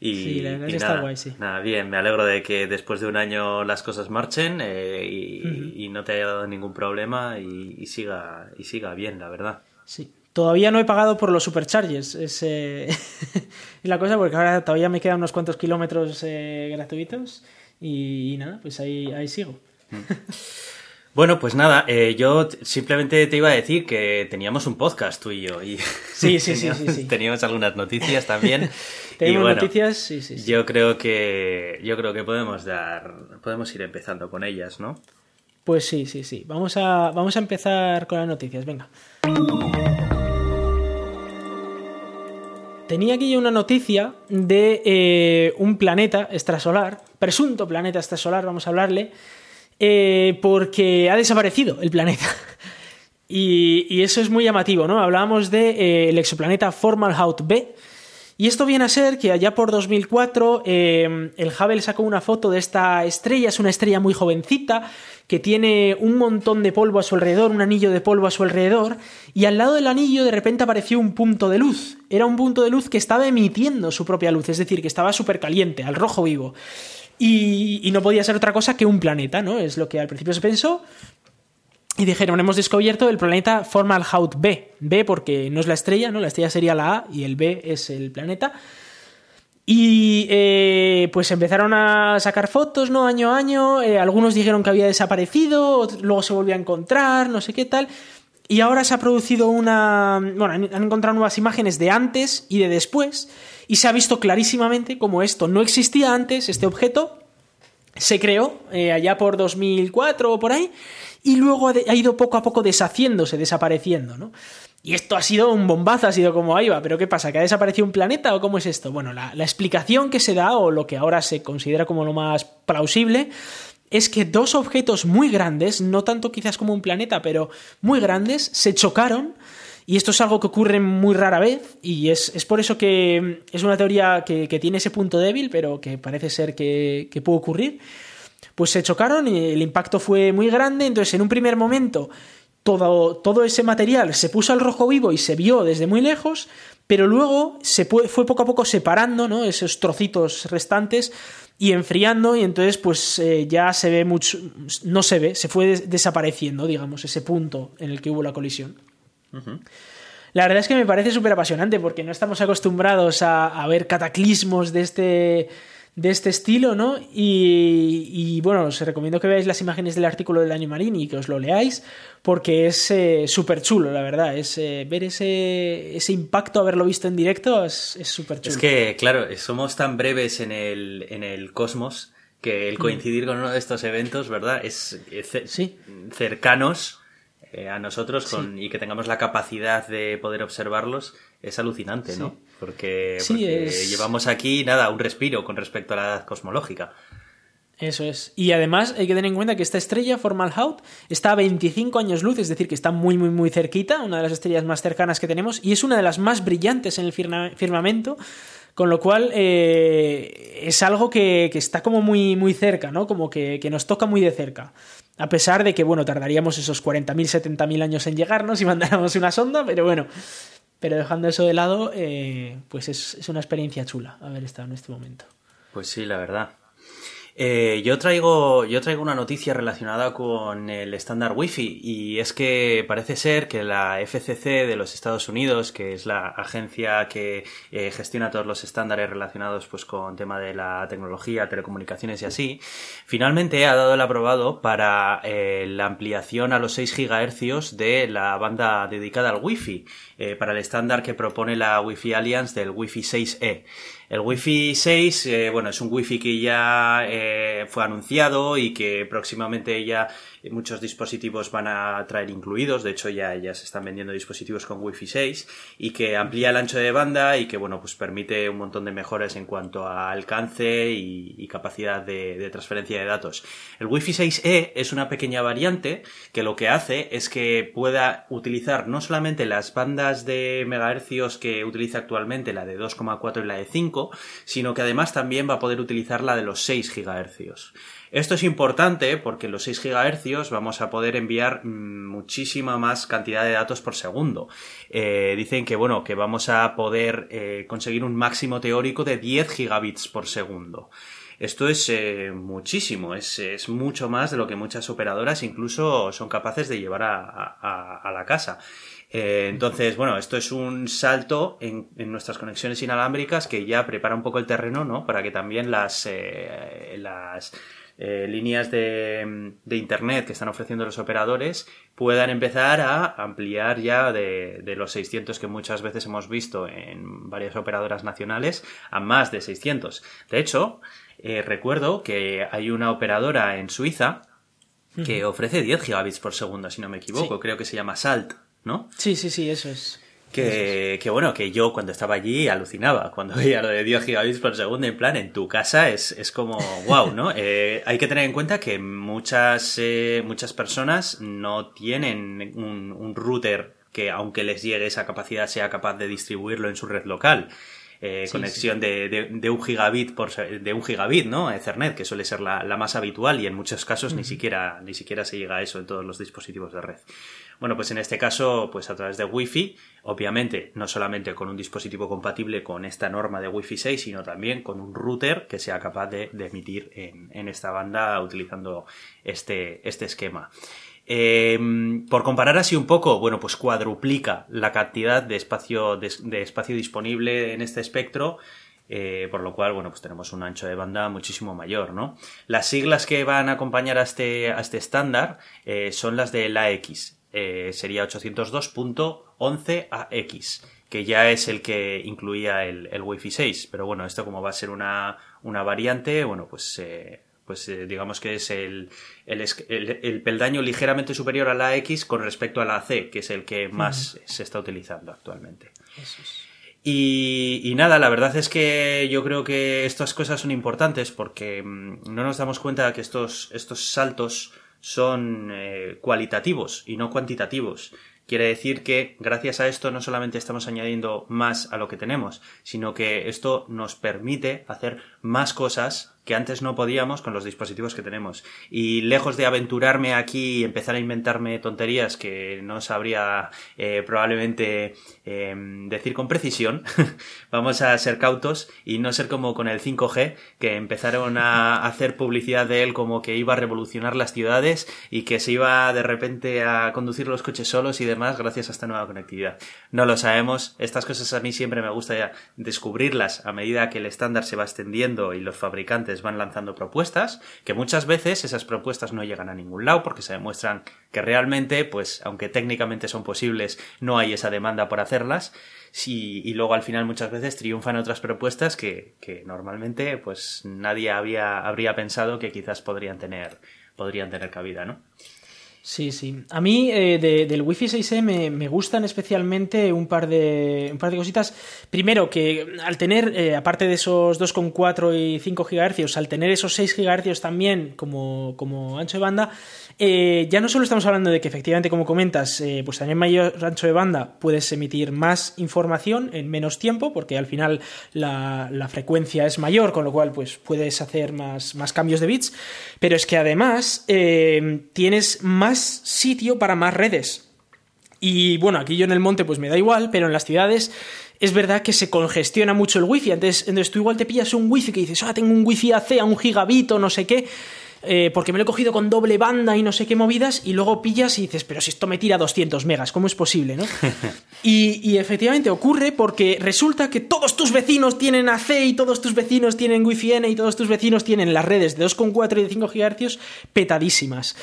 [SPEAKER 2] Y, sí, la verdad y
[SPEAKER 1] nada,
[SPEAKER 2] está guay, sí.
[SPEAKER 1] Nada, bien, me alegro de que después de un año las cosas marchen eh, y, uh -huh. y, no te haya dado ningún problema y, y, siga, y siga bien, la verdad.
[SPEAKER 2] Sí. Todavía no he pagado por los supercharges, es eh, (laughs) la cosa, porque ahora todavía me quedan unos cuantos kilómetros eh, gratuitos y, nada, pues ahí, ahí sigo. (laughs)
[SPEAKER 1] Bueno, pues nada, eh, yo simplemente te iba a decir que teníamos un podcast tú y yo. Y
[SPEAKER 2] sí, sí,
[SPEAKER 1] teníamos, (laughs)
[SPEAKER 2] sí, sí, sí,
[SPEAKER 1] Teníamos algunas noticias también. (laughs) Bueno,
[SPEAKER 2] noticias, sí, sí, sí,
[SPEAKER 1] Yo creo que yo creo que podemos dar, podemos ir empezando con ellas, ¿no?
[SPEAKER 2] Pues sí, sí, sí. Vamos a, vamos a empezar con las noticias, venga. tenía aquí una noticia de eh, un planeta extrasolar, presunto planeta extrasolar, vamos a hablarle, eh, porque ha desaparecido el planeta. (laughs) y, eso es muy llamativo, ¿no? Hablábamos del de, el exoplaneta Formalhaut B, y esto viene a ser que allá por 2004 el Hubble sacó una foto de esta estrella, es una estrella muy jovencita, que tiene un montón de polvo a su alrededor, un anillo de polvo a su alrededor, y al lado del anillo de repente apareció un punto de luz. Era un punto de luz que estaba emitiendo su propia luz, es decir, que estaba súper caliente, al rojo vivo. Y, no podía ser otra cosa que un planeta, ¿no? Es lo que al principio se pensó. Y dijeron, hemos descubierto el planeta Formalhaut B. B porque no es la estrella, ¿no? La estrella sería la A y el B es el planeta. Y eh, pues empezaron a sacar fotos, ¿no? Año a año. Eh, algunos dijeron que había desaparecido, luego se volvió a encontrar, no sé qué tal. Y ahora se ha producido una. Bueno, han encontrado nuevas imágenes de antes y de después. Y se ha visto clarísimamente como esto no existía antes, este objeto. Se creó eh, allá por 2004 o por ahí. Y luego ha ido poco a poco deshaciéndose, desapareciendo, ¿no? Y esto ha sido un bombazo, ha sido como ahí va, pero ¿qué pasa? ¿Que ha desaparecido un planeta o cómo es esto? Bueno, la, explicación que se da, o lo que ahora se considera como lo más plausible, es que dos objetos muy grandes, no tanto quizás como un planeta, pero muy grandes, se chocaron. Y esto es algo que ocurre muy rara vez, y es, por eso que es una teoría que, tiene ese punto débil, pero que parece ser que, que puede ocurrir. Pues se chocaron y el impacto fue muy grande, entonces en un primer momento todo, todo ese material se puso al rojo vivo y se vio desde muy lejos, pero luego se fue, poco a poco separando ¿no? esos trocitos restantes y enfriando y entonces pues eh, ya se ve mucho, no se ve, se fue desapareciendo, digamos, ese punto en el que hubo la colisión. La verdad es que me parece súper apasionante porque no estamos acostumbrados a, a ver cataclismos de este de este estilo, ¿no? Y, bueno, os recomiendo que veáis las imágenes del artículo del Animarín y que os lo leáis, porque es eh, súper chulo, la verdad. Es eh, ver ese, ese impacto, haberlo visto en directo, es súper chulo.
[SPEAKER 1] Es que, claro, somos tan breves en el, en el cosmos que el mm. coincidir con uno de estos eventos, ¿verdad? Es, ¿Sí? cercanos eh, a nosotros y que tengamos la capacidad de poder observarlos es alucinante, ¿no? Porque, llevamos aquí, nada, un respiro con respecto a la edad cosmológica.
[SPEAKER 2] Eso es. Y además hay que tener en cuenta que esta estrella, Formalhaut, está a 25 años luz, es decir, que está muy, muy, muy cerquita, una de las estrellas más cercanas que tenemos, y es una de las más brillantes en el firmamento, con lo cual eh, es algo que, está como muy, muy cerca, ¿no? Como que, que, nos toca muy de cerca. A pesar de que, bueno, tardaríamos esos 40.000, 70.000 años en llegarnos si (laughs) mandáramos una sonda, pero bueno, pero dejando eso de lado, eh, pues es, es, una experiencia chula haber estado en este momento.
[SPEAKER 1] Pues sí, la verdad. Eh, yo, traigo, yo traigo una noticia relacionada con el estándar Wi-Fi y es que parece ser que la FCC de los Estados Unidos, que es la agencia que eh, gestiona todos los estándares relacionados pues, con tema de la tecnología, telecomunicaciones y así, finalmente ha dado el aprobado para eh, la ampliación a los 6 GHz de la banda dedicada al Wi-Fi, para el estándar que propone la Wi-Fi Alliance del Wi-Fi 6E. El Wi-Fi 6, eh, bueno, es un Wi-Fi que ya eh, fue anunciado y que próximamente ya muchos dispositivos van a traer incluidos, de hecho ya, ya se están vendiendo dispositivos con Wi-Fi 6 y que amplía el ancho de banda y que bueno pues permite un montón de mejoras en cuanto a alcance y, capacidad de, transferencia de datos. El Wi-Fi 6E es una pequeña variante que lo que hace es que pueda utilizar no solamente las bandas de megahercios que utiliza actualmente, la de 2,4 y la de 5, sino que además también va a poder utilizar la de los 6 gigahercios. Esto es importante porque los 6 Vamos a poder enviar mm, muchísima más cantidad de datos por segundo. Eh, dicen que bueno, que vamos a poder eh, conseguir un máximo teórico de 10 gigabits por segundo. Esto es eh, muchísimo, es, mucho más de lo que muchas operadoras incluso son capaces de llevar a, la casa. entonces, bueno, esto es un salto en, nuestras conexiones inalámbricas que ya prepara un poco el terreno, ¿no? Para que también las, las eh, líneas de, Internet que están ofreciendo los operadores puedan empezar a ampliar ya de, los 600 que muchas veces hemos visto en varias operadoras nacionales a más de 600. De hecho, eh, recuerdo que hay una operadora en Suiza que ofrece 10 gigabits por segundo, si no me equivoco. Creo que se llama Salt, ¿no?
[SPEAKER 2] Sí, sí, sí, eso es.
[SPEAKER 1] Que, que, bueno, que yo cuando estaba allí alucinaba cuando (laughs) veía lo de 10 gigabits por segundo. En plan, en tu casa es, es como wow, ¿no? (laughs) Eh, hay que tener en cuenta que muchas, eh, muchas personas no tienen un, un router que, aunque les llegue esa capacidad, sea capaz de distribuirlo en su red local. Eh, conexión De, de, un gigabit por de un gigabit, ¿no? Ethernet, que suele ser la, la más habitual y en muchos casos ni siquiera ni siquiera se llega a eso en todos los dispositivos de red. Bueno, pues en este caso, pues a través de Wi-Fi, obviamente, no solamente con un dispositivo compatible con esta norma de Wi-Fi 6, sino también con un router que sea capaz de, emitir en, esta banda utilizando este, este esquema. Em, por comparar así un poco, bueno, pues cuadruplica la cantidad de espacio, de, espacio disponible en este espectro. Eh, por lo cual, bueno, pues tenemos un ancho de banda muchísimo mayor, ¿no? Las siglas que van a acompañar a este, a este estándar eh, son las de la X. Eh, sería 802.11ax, que ya es el que incluía el, el Wi-Fi 6. Pero bueno, esto como va a ser una, una variante, bueno, pues pues eh, digamos que es el, el, peldaño ligeramente superior a la X con respecto a la C, que es el que más se está utilizando actualmente. Y, nada, la verdad es que yo creo que estas cosas son importantes porque mm, no nos damos cuenta de que estos, estos saltos son eh, cualitativos y no cuantitativos. Quiere decir que gracias a esto no solamente estamos añadiendo más a lo que tenemos, sino que esto nos permite hacer más cosas que antes no podíamos con los dispositivos que tenemos. Y lejos de aventurarme aquí y empezar a inventarme tonterías que no sabría eh, probablemente em, decir con precisión, (laughs) vamos a ser cautos y no ser como con el 5G, que empezaron a hacer publicidad de él como que iba a revolucionar las ciudades y que se iba de repente a conducir los coches solos y demás gracias a esta nueva conectividad. No lo sabemos, estas cosas a mí siempre me gusta descubrirlas a medida que el estándar se va extendiendo y los fabricantes van lanzando propuestas, que muchas veces esas propuestas no llegan a ningún lado porque se demuestran que realmente, pues, aunque técnicamente son posibles, no hay esa demanda por hacerlas. y luego al final muchas veces triunfan otras propuestas que, que normalmente pues nadie había, habría pensado que quizás podrían tener, podrían tener cabida, ¿no?
[SPEAKER 2] Sí, sí. A mí eh, del Wi-Fi 6E me, gustan especialmente un par, de, un par de cositas. Primero, que al tener, eh, aparte de esos 2,4 y 5 GHz, al tener esos 6 GHz también como, como ancho de banda, eh, ya no solo estamos hablando de que efectivamente, como comentas, eh, pues en mayor ancho de banda puedes emitir más información en menos tiempo, porque al final la, frecuencia es mayor, con lo cual pues puedes hacer más, más cambios de bits, pero es que además eh, tienes más sitio para más redes. Y bueno, aquí yo en el monte pues me da igual, pero en las ciudades es verdad que se congestiona mucho el wifi. Entonces, entonces tú igual te pillas un wifi que dices, ah, tengo un wifi AC a un gigabito, no sé qué. Eh, porque me lo he cogido con doble banda y no sé qué movidas, y luego pillas y dices, pero si esto me tira 200 megas, ¿cómo es posible? ¿no? (laughs) y, efectivamente ocurre porque resulta que todos tus vecinos tienen AC y todos tus vecinos tienen Wi-Fi N y todos tus vecinos tienen las redes de 2,4 y de 5 GHz petadísimas.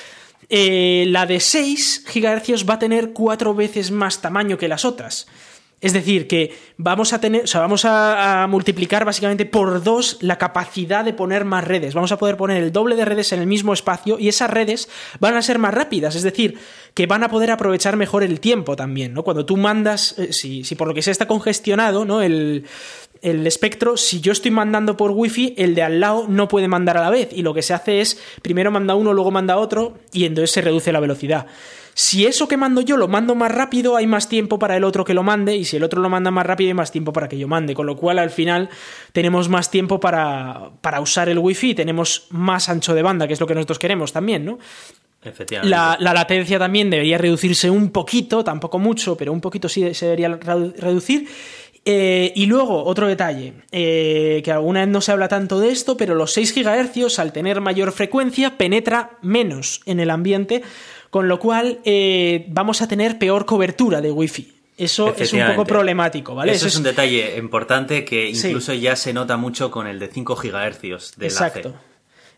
[SPEAKER 2] Eh, la de 6 GHz va a tener cuatro veces más tamaño que las otras. Es decir, que vamos a tener, o sea, vamos a, multiplicar básicamente por dos la capacidad de poner más redes. Vamos a poder poner el doble de redes en el mismo espacio y esas redes van a ser más rápidas. Es decir, que van a poder aprovechar mejor el tiempo también, ¿no? Cuando tú mandas, eh, si, si, por lo que sea está congestionado, ¿no? El, el espectro, si yo estoy mandando por wifi, el de al lado no puede mandar a la vez. Y lo que se hace es, primero manda uno, luego manda otro, y entonces se reduce la velocidad. Si eso que mando yo lo mando más rápido, hay más tiempo para el otro que lo mande, y si el otro lo manda más rápido, hay más tiempo para que yo mande. Con lo cual, al final, tenemos más tiempo para, para usar el wifi, tenemos más ancho de banda, que es lo que nosotros queremos también, ¿no?
[SPEAKER 1] Efectivamente.
[SPEAKER 2] La, latencia también debería reducirse un poquito, tampoco mucho, pero un poquito sí se debería reducir. Eh, y luego, otro detalle, eh, que alguna vez no se habla tanto de esto, pero los 6 GHz, al tener mayor frecuencia, penetra menos en el ambiente, con lo cual eh, vamos a tener peor cobertura de Wi-Fi. Eso es un poco problemático, ¿vale?
[SPEAKER 1] Eso, es, un detalle importante que incluso ya se nota mucho con el de 5 GHz de
[SPEAKER 2] Exacto.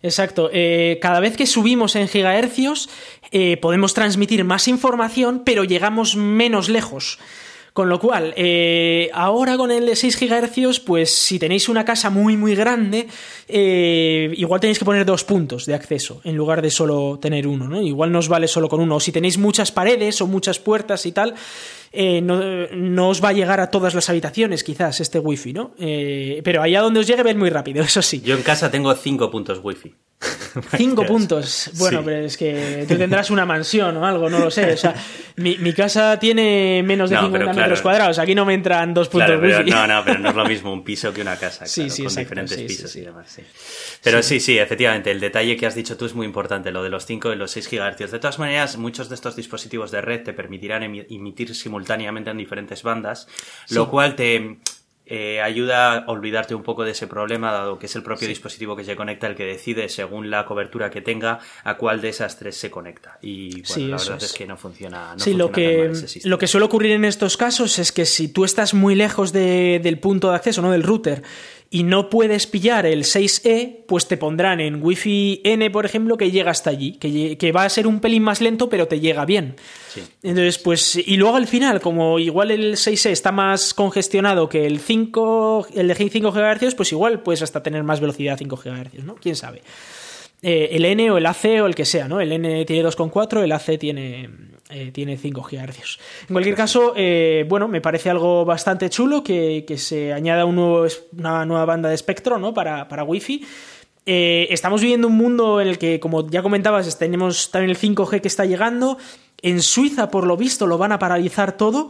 [SPEAKER 2] Exacto. Eh, cada vez que subimos en gigahercios eh, podemos transmitir más información, pero llegamos menos lejos. Con lo cual, eh, ahora con el de 6 GHz, pues si tenéis una casa muy, muy grande, eh, igual tenéis que poner dos puntos de acceso en lugar de solo tener uno, ¿no? Igual no os vale solo con uno. O si tenéis muchas paredes o muchas puertas y tal, eh, no, os va a llegar a todas las habitaciones, quizás, este wifi, ¿no? pero allá donde os llegue, ven muy rápido, (laughs) eso sí.
[SPEAKER 1] Yo en casa tengo cinco puntos wifi. (laughs)
[SPEAKER 2] Cinco puntos. Bueno, pero es que tú tendrás una mansión o algo, no lo sé. O sea, (laughs) mi, casa tiene menos de 50 metros cuadrados. Aquí no me entran dos puntos wifi.
[SPEAKER 1] No, no, pero no es lo mismo un piso que una casa. Sí, sí, con diferentes pisos y demás. Pero sí. sí, efectivamente, el detalle que has dicho tú es muy importante, lo de los 5 y los 6 GHz. De todas maneras, muchos de estos dispositivos de red te permitirán emitir simultáneamente en diferentes bandas, lo cual te eh, ayuda a olvidarte un poco de ese problema, dado que es el propio dispositivo que se conecta el que decide, según la cobertura que tenga, a cuál de esas tres se conecta. Y bueno, la verdad es. que no funciona. No
[SPEAKER 2] sí, lo, que, lo que suele ocurrir en estos casos es que si tú estás muy lejos del punto de acceso, ¿no? del router, y no puedes pillar el 6E, pues te pondrán en Wi-Fi N, por ejemplo, que llega hasta allí, que, va a ser un pelín más lento, pero te llega bien. Entonces, pues, y luego al final, como igual el 6E está más congestionado que el 5, el de 5 GHz, pues igual puedes hasta tener más velocidad 5 GHz, ¿no? ¿Quién sabe? Eh, el N o el AC o el que sea, ¿no? El N tiene 2,4, el AC tiene, eh, tiene 5 GHz. En cualquier caso, eh, bueno, me parece algo bastante chulo que, se añada un nuevo, una nueva banda de espectro, ¿no? Para, para Wi-Fi. estamos viviendo un mundo en el que, como ya comentabas, tenemos también el 5G que está llegando. En Suiza, por lo visto, lo van a paralizar todo.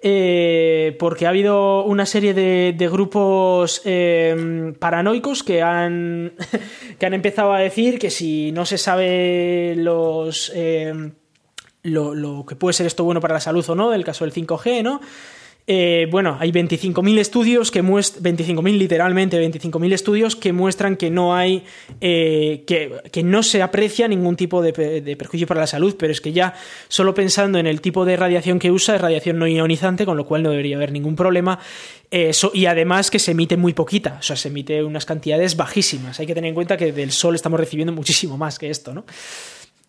[SPEAKER 2] Eh, porque ha habido una serie de, grupos eh, paranoicos que han, (laughs) que han empezado a decir que si no se sabe los, eh, lo, lo, que puede ser esto bueno para la salud o no, del caso del 5G, ¿no? Eh, bueno, hay 25.000 estudios que muestran, 25.000 literalmente, 25.000 estudios que muestran que no hay, eh, que, no se aprecia ningún tipo de, perjuicio para la salud, pero es que ya solo pensando en el tipo de radiación que usa es radiación no ionizante, con lo cual no debería haber ningún problema. y además que se emite muy poquita, o sea, se emite unas cantidades bajísimas. Hay que tener en cuenta que del sol estamos recibiendo muchísimo más que esto, ¿no?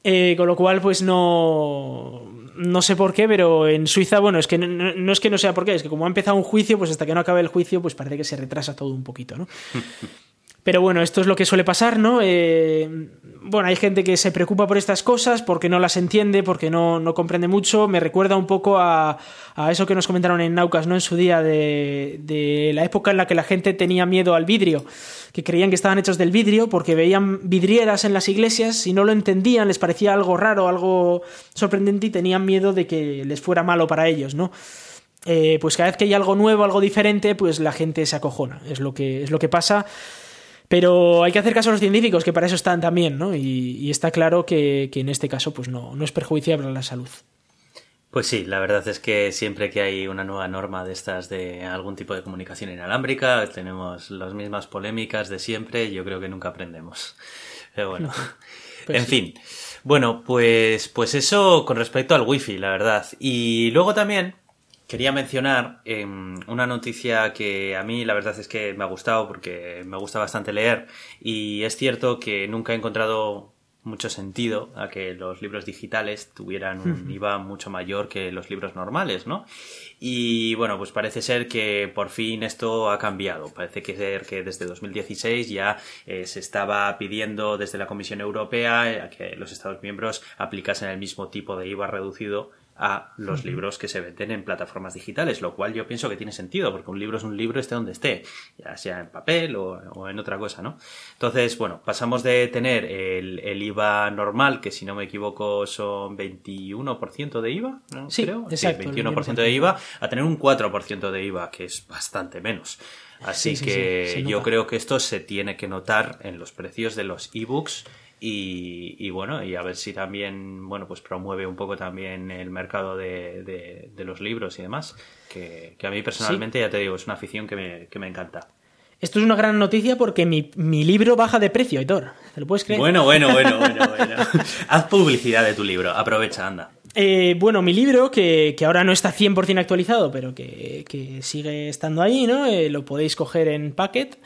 [SPEAKER 2] Eh, con lo cual, pues no. No sé por qué, pero en Suiza, bueno, es que no, es que no sea por qué, es que como ha empezado un juicio, pues hasta que no acabe el juicio, pues parece que se retrasa todo un poquito, ¿no? (laughs) Pero bueno, esto es lo que suele pasar, ¿no? Eh, bueno, hay gente que se preocupa por estas cosas porque no las entiende, porque no, no comprende mucho. Me recuerda un poco a, a, eso que nos comentaron en Naucas, ¿no? En su día, de, de la época en la que la gente tenía miedo al vidrio que creían que estaban hechos del vidrio porque veían vidrieras en las iglesias y no lo entendían, les parecía algo raro, algo sorprendente y tenían miedo de que les fuera malo para ellos, ¿no? Eh, pues cada vez que hay algo nuevo, algo diferente, pues la gente se acojona, es lo que, es lo que pasa. Pero hay que hacer caso a los científicos, que para eso están también, ¿no? Y, está claro que, que, en este caso pues no, no es perjudicial para la salud.
[SPEAKER 1] Pues sí, la verdad es que siempre que hay una nueva norma de estas de algún tipo de comunicación inalámbrica, tenemos las mismas polémicas de siempre yo creo que nunca aprendemos. Pero bueno, (laughs) pues en fin. Bueno, pues, pues eso con respecto al wifi, la verdad. Y luego también quería mencionar em, una noticia que a mí la verdad es que me ha gustado porque me gusta bastante leer y es cierto que nunca he encontrado mucho sentido a que los libros digitales tuvieran un IVA mucho mayor que los libros normales, ¿no? Y bueno, pues parece ser que por fin esto ha cambiado. Parece que ser que desde 2016 ya eh, se estaba pidiendo desde la Comisión Europea eh, que los Estados miembros aplicasen el mismo tipo de IVA reducido a los libros que se venden en plataformas digitales, lo cual yo pienso que tiene sentido, porque un libro es un libro esté donde esté, ya sea en papel o, en otra cosa, ¿no? Entonces, bueno, pasamos de tener el, IVA normal, que si no me equivoco son 21% de IVA, ¿no?
[SPEAKER 2] Sí, Creo. Exacto,
[SPEAKER 1] 21% de IVA, a tener un 4% de IVA, que es bastante menos. Así que yo creo que esto se tiene que notar en los precios de los ebooks y, bueno, y a ver si también, bueno, pues promueve un poco también el mercado de, de, los libros y demás, que, a mí personalmente, ya te digo, es una afición que me, que me encanta.
[SPEAKER 2] Esto es una gran noticia porque mi, mi libro baja de precio, Hitor. ¿Te lo puedes creer?
[SPEAKER 1] Bueno, bueno, bueno, bueno, (laughs) bueno. Haz publicidad de tu libro, aprovecha, anda.
[SPEAKER 2] Eh, bueno, mi libro, que, que, ahora no está 100% actualizado, pero que, que sigue estando ahí, ¿no? Eh, lo podéis coger en Packet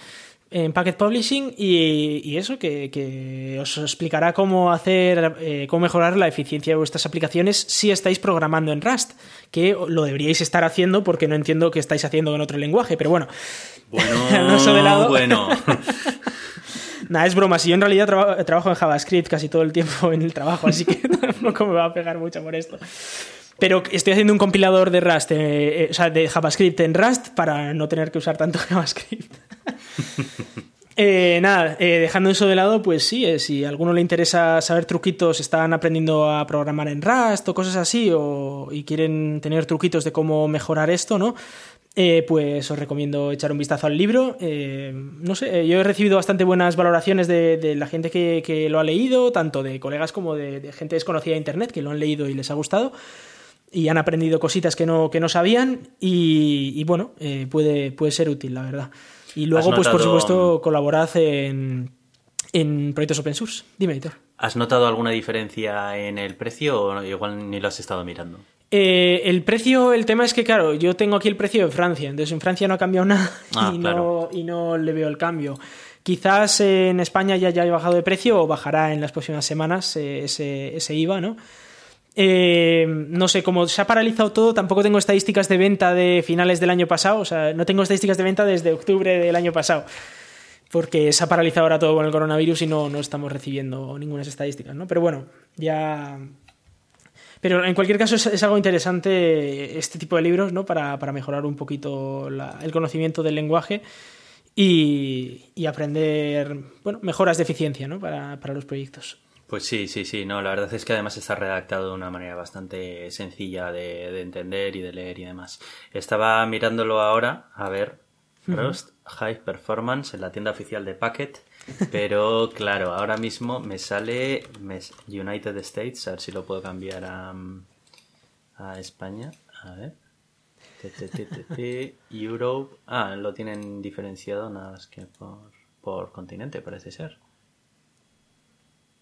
[SPEAKER 2] en Packet Publishing y, eso, que, os explicará cómo hacer, eh, cómo mejorar la eficiencia de vuestras aplicaciones si estáis programando en Rust, que lo deberíais estar haciendo porque no entiendo qué estáis haciendo en otro lenguaje, pero bueno.
[SPEAKER 1] Bueno, (laughs) de lado. bueno. (laughs)
[SPEAKER 2] Nada, es broma. Si yo en realidad trabajo en JavaScript casi todo el tiempo en el trabajo, así que (laughs) tampoco me va a pegar mucho por esto. Pero estoy haciendo un compilador de Rust, eh, eh, o sea, de JavaScript en Rust para no tener que usar tanto (laughs) JavaScript. (laughs) Eh, nada, dejando eso de lado, pues sí, si a alguno le interesa saber truquitos, están aprendiendo a programar en Rust o cosas así, o, y quieren tener truquitos de cómo mejorar esto, ¿no? pues os recomiendo echar un vistazo al libro. no sé, yo he recibido bastante buenas valoraciones de, la gente que, lo ha leído, tanto de colegas como de, de gente desconocida de Internet que lo han leído y les ha gustado y han aprendido cositas que no, que no sabían y, bueno, eh, puede, puede ser útil, la verdad. Y luego, pues por supuesto, colaborad en, en proyectos open source. Dime, editor.
[SPEAKER 1] ¿Has notado alguna diferencia en el precio o igual ni lo has estado mirando?
[SPEAKER 2] Eh, el precio, el tema es que, claro, yo tengo aquí el precio de Francia, entonces en Francia no ha cambiado (laughs) nada ah, y, no, y no le veo el cambio. Quizás en España ya haya bajado de precio o bajará en las próximas semanas eh, ese, ese IVA, ¿no? Eh, no sé, como se ha paralizado todo, tampoco tengo estadísticas de venta de finales del año pasado, o sea, no tengo estadísticas de venta desde octubre del año pasado, porque se ha paralizado ahora todo con el coronavirus y no, no estamos recibiendo ninguna estadísticas, ¿no? Pero bueno, ya... Pero en cualquier caso es, algo interesante este tipo de libros, ¿no? Para, mejorar un poquito el conocimiento del lenguaje y, aprender, bueno, mejoras de eficiencia, ¿no? Para, para los proyectos.
[SPEAKER 1] Pues sí, sí, sí, no, la verdad es que además está redactado de una manera bastante sencilla de, entender y de leer y demás. Estaba mirándolo ahora, a ver, Rust High Performance en la tienda oficial de Packet, (laughs) pero claro, ahora mismo me sale United States, a ver si lo puedo cambiar a, a España, a ver. Europe, ah, lo tienen diferenciado nada más que por, por continente, parece ser.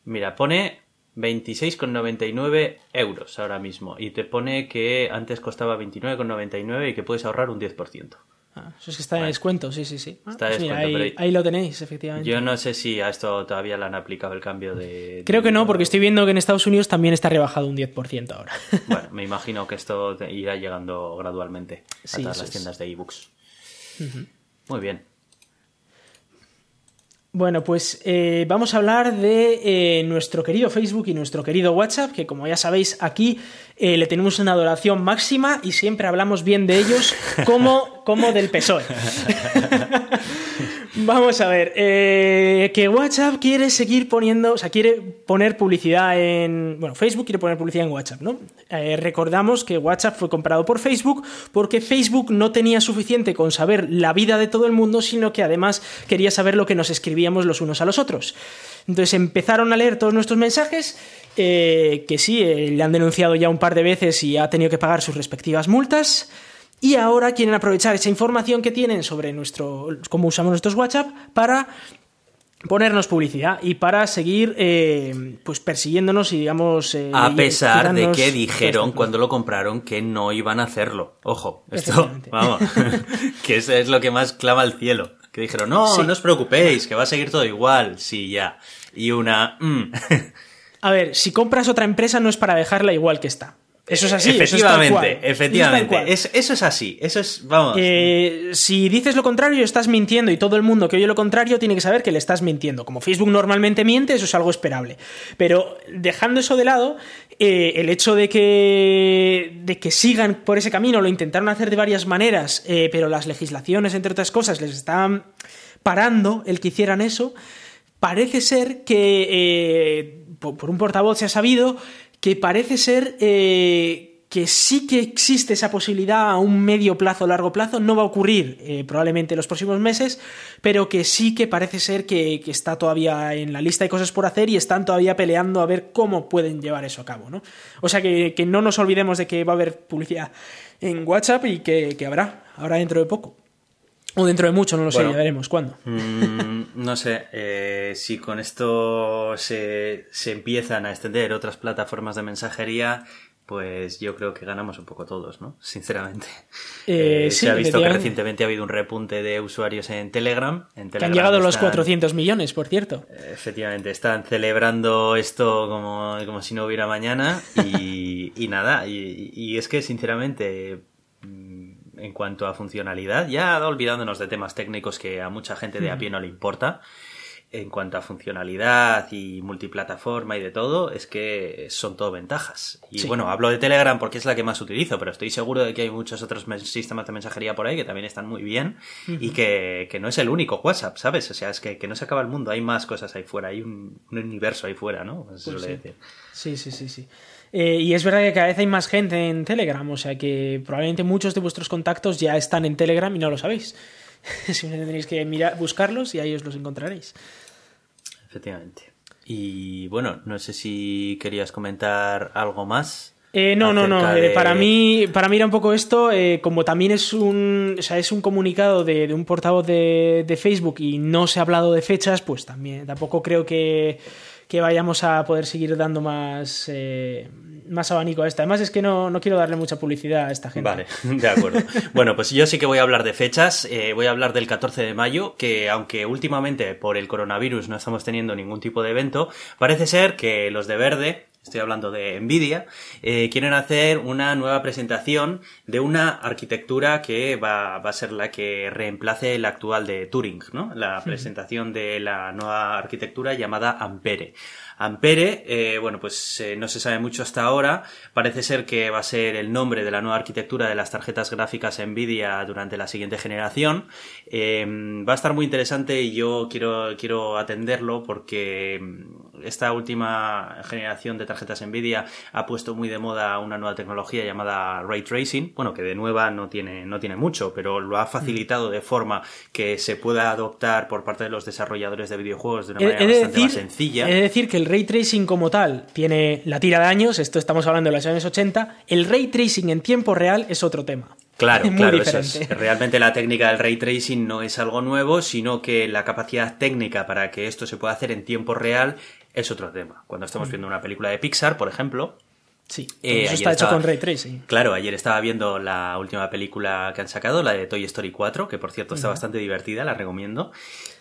[SPEAKER 1] Mira, pone 26,99 euros ahora mismo y te pone que antes costaba 29,99 y que puedes ahorrar un 10%.
[SPEAKER 2] Ah, eso es que está en descuento, sí, sí, sí. Ah, pues ahí, lo tenéis, efectivamente.
[SPEAKER 1] Yo no sé si a esto todavía le han aplicado el cambio de...
[SPEAKER 2] Creo que no, porque estoy viendo que en Estados Unidos también está rebajado un 10% ahora.
[SPEAKER 1] Bueno, me (laughs) imagino que esto irá llegando gradualmente a todas las tiendas de ebooks. Muy bien.
[SPEAKER 2] Bueno, pues eh, vamos a hablar de eh, nuestro querido Facebook y nuestro querido WhatsApp, que como ya sabéis aquí eh, le tenemos una adoración máxima y siempre hablamos bien de ellos como, como del PSOE. (laughs) Vamos a ver, eh, que WhatsApp quiere seguir poniendo, o sea, quiere poner publicidad en, bueno, Facebook quiere poner publicidad en WhatsApp, ¿no? Eh, recordamos que WhatsApp fue comprado por Facebook porque Facebook no tenía suficiente con saber la vida de todo el mundo, sino que además quería saber lo que nos escribíamos los unos a los otros. Entonces empezaron a leer todos nuestros mensajes, eh, que sí, le han denunciado ya un par de veces y ha tenido que pagar sus respectivas multas. Y ahora quieren aprovechar esa información que tienen sobre nuestro cómo usamos nuestros WhatsApp para ponernos publicidad y para seguir eh, pues persiguiéndonos y digamos
[SPEAKER 1] eh, a pesar de que dijeron cuando lo compraron que no iban a hacerlo. Ojo esto vamos (laughs) que eso es lo que más clama al cielo. Que dijeron no no os preocupéis que va a seguir todo igual sí ya. Y una mm.
[SPEAKER 2] a ver si compras otra empresa no es para dejarla igual que está eso es así.
[SPEAKER 1] Efectivamente, efectivamente. Eso es, así. Eso es, vamos.
[SPEAKER 2] Eh, si dices lo contrario, estás mintiendo y todo el mundo que oye lo contrario tiene que saber que le estás mintiendo. Como Facebook normalmente miente, eso es algo esperable. Pero dejando eso de lado, eh, el hecho de que, de que sigan por ese camino lo intentaron hacer de varias maneras, eh, pero las legislaciones, entre otras cosas, les estaban parando el que hicieran eso. Parece ser que, por un portavoz se ha sabido que parece ser eh, que sí que existe esa posibilidad a un medio plazo largo plazo, no va a ocurrir eh, probablemente en los próximos meses, pero que sí que parece ser que, está todavía en la lista de cosas por hacer y están todavía peleando a ver cómo pueden llevar eso a cabo, ¿no? O sea que, no nos olvidemos de que va a haber publicidad en WhatsApp y que, que habrá, ahora dentro de poco. O dentro de mucho, no lo sé, ya veremos cuándo.
[SPEAKER 1] Mm, no sé, eh, si con esto se, se, empiezan a extender otras plataformas de mensajería, pues yo creo que ganamos un poco todos, ¿no? Sinceramente.
[SPEAKER 2] Eh,
[SPEAKER 1] Eh,
[SPEAKER 2] sí,
[SPEAKER 1] se ha visto que recientemente ha habido un repunte de usuarios en Telegram. En
[SPEAKER 2] Que han llegado los
[SPEAKER 1] están-
[SPEAKER 2] 400 millones, por cierto.
[SPEAKER 1] Efectivamente, están celebrando esto como, como si no hubiera mañana y, y nada, y, y es que sinceramente, en cuanto a funcionalidad, ya olvidándonos de temas técnicos que a mucha gente de a pie no le importa, en cuanto a funcionalidad y multiplataforma y de todo, es que son todo ventajas. Y
[SPEAKER 2] Sí.
[SPEAKER 1] bueno, hablo de Telegram porque es la que más utilizo, pero estoy seguro de que hay muchos otros sistemas de mensajería por ahí que también están muy bien y que, que no es el único WhatsApp, ¿sabes? O sea, es que, que no se acaba el mundo, hay más cosas ahí fuera, hay un, un universo ahí fuera, ¿no? Eso
[SPEAKER 2] Pues
[SPEAKER 1] suele
[SPEAKER 2] sí.
[SPEAKER 1] decir.
[SPEAKER 2] Sí, sí, sí, sí. Eh, y es verdad que cada vez hay más gente en Telegram, o sea que probablemente muchos de vuestros contactos ya están en Telegram y no lo sabéis. (laughs) Simplemente tenéis que mirar, buscarlos y ahí os los encontraréis.
[SPEAKER 1] Efectivamente. Y bueno, no sé si querías comentar algo más.
[SPEAKER 2] Eh, no, no, no. eh,
[SPEAKER 1] de-
[SPEAKER 2] Para mí, para mí era un poco esto, eh, como también es un, o sea, es un comunicado de, de un portavoz de, de Facebook y no se ha hablado de fechas, pues también tampoco creo que, que vayamos a poder seguir dando más, eh, más abanico a esta. Además es que no, no quiero darle mucha publicidad a esta gente.
[SPEAKER 1] Vale, (laughs) de acuerdo. Bueno, pues yo sí que voy a hablar de fechas. eh, voy a hablar del 14 de mayo, que aunque últimamente por el coronavirus no estamos teniendo ningún tipo de evento, parece ser que los de verde, estoy hablando de Nvidia, eh, quieren hacer una nueva presentación de una arquitectura que va, va a ser la que reemplace la actual de Turing, ¿no? La presentación de la nueva arquitectura llamada Ampere. Ampere, eh, bueno, pues eh, no se sabe mucho hasta ahora. Parece ser que va a ser el nombre de la nueva arquitectura de las tarjetas gráficas Nvidia durante la siguiente generación. Eh, va a estar muy interesante y yo quiero, quiero atenderlo porque mm, esta última generación de tarjetas Nvidia ha puesto muy de moda una nueva tecnología llamada Ray Tracing. Bueno, que de nueva no tiene, no tiene mucho, pero lo ha facilitado de forma que se pueda adoptar por parte de los desarrolladores de videojuegos de una manera
[SPEAKER 2] de
[SPEAKER 1] bastante
[SPEAKER 2] decir,
[SPEAKER 1] más sencilla.
[SPEAKER 2] de decir que el ray tracing como tal tiene la tira de años, esto estamos hablando de los años 80, el ray tracing en tiempo real es otro tema.
[SPEAKER 1] Claro, (laughs)
[SPEAKER 2] Muy
[SPEAKER 1] claro, eso
[SPEAKER 2] diferente.
[SPEAKER 1] es. Realmente la técnica del ray tracing no es algo nuevo, sino que la capacidad técnica para que esto se pueda hacer en tiempo real es otro tema. Cuando estamos
[SPEAKER 2] Mm.
[SPEAKER 1] viendo una película de Pixar, por ejemplo,
[SPEAKER 2] Sí,
[SPEAKER 1] Eh,
[SPEAKER 2] eso está hecho
[SPEAKER 1] estaba-
[SPEAKER 2] con ray tracing.
[SPEAKER 1] Claro, ayer estaba viendo la última película que han sacado, la de Toy Story 4, que por cierto está bastante divertida, la recomiendo.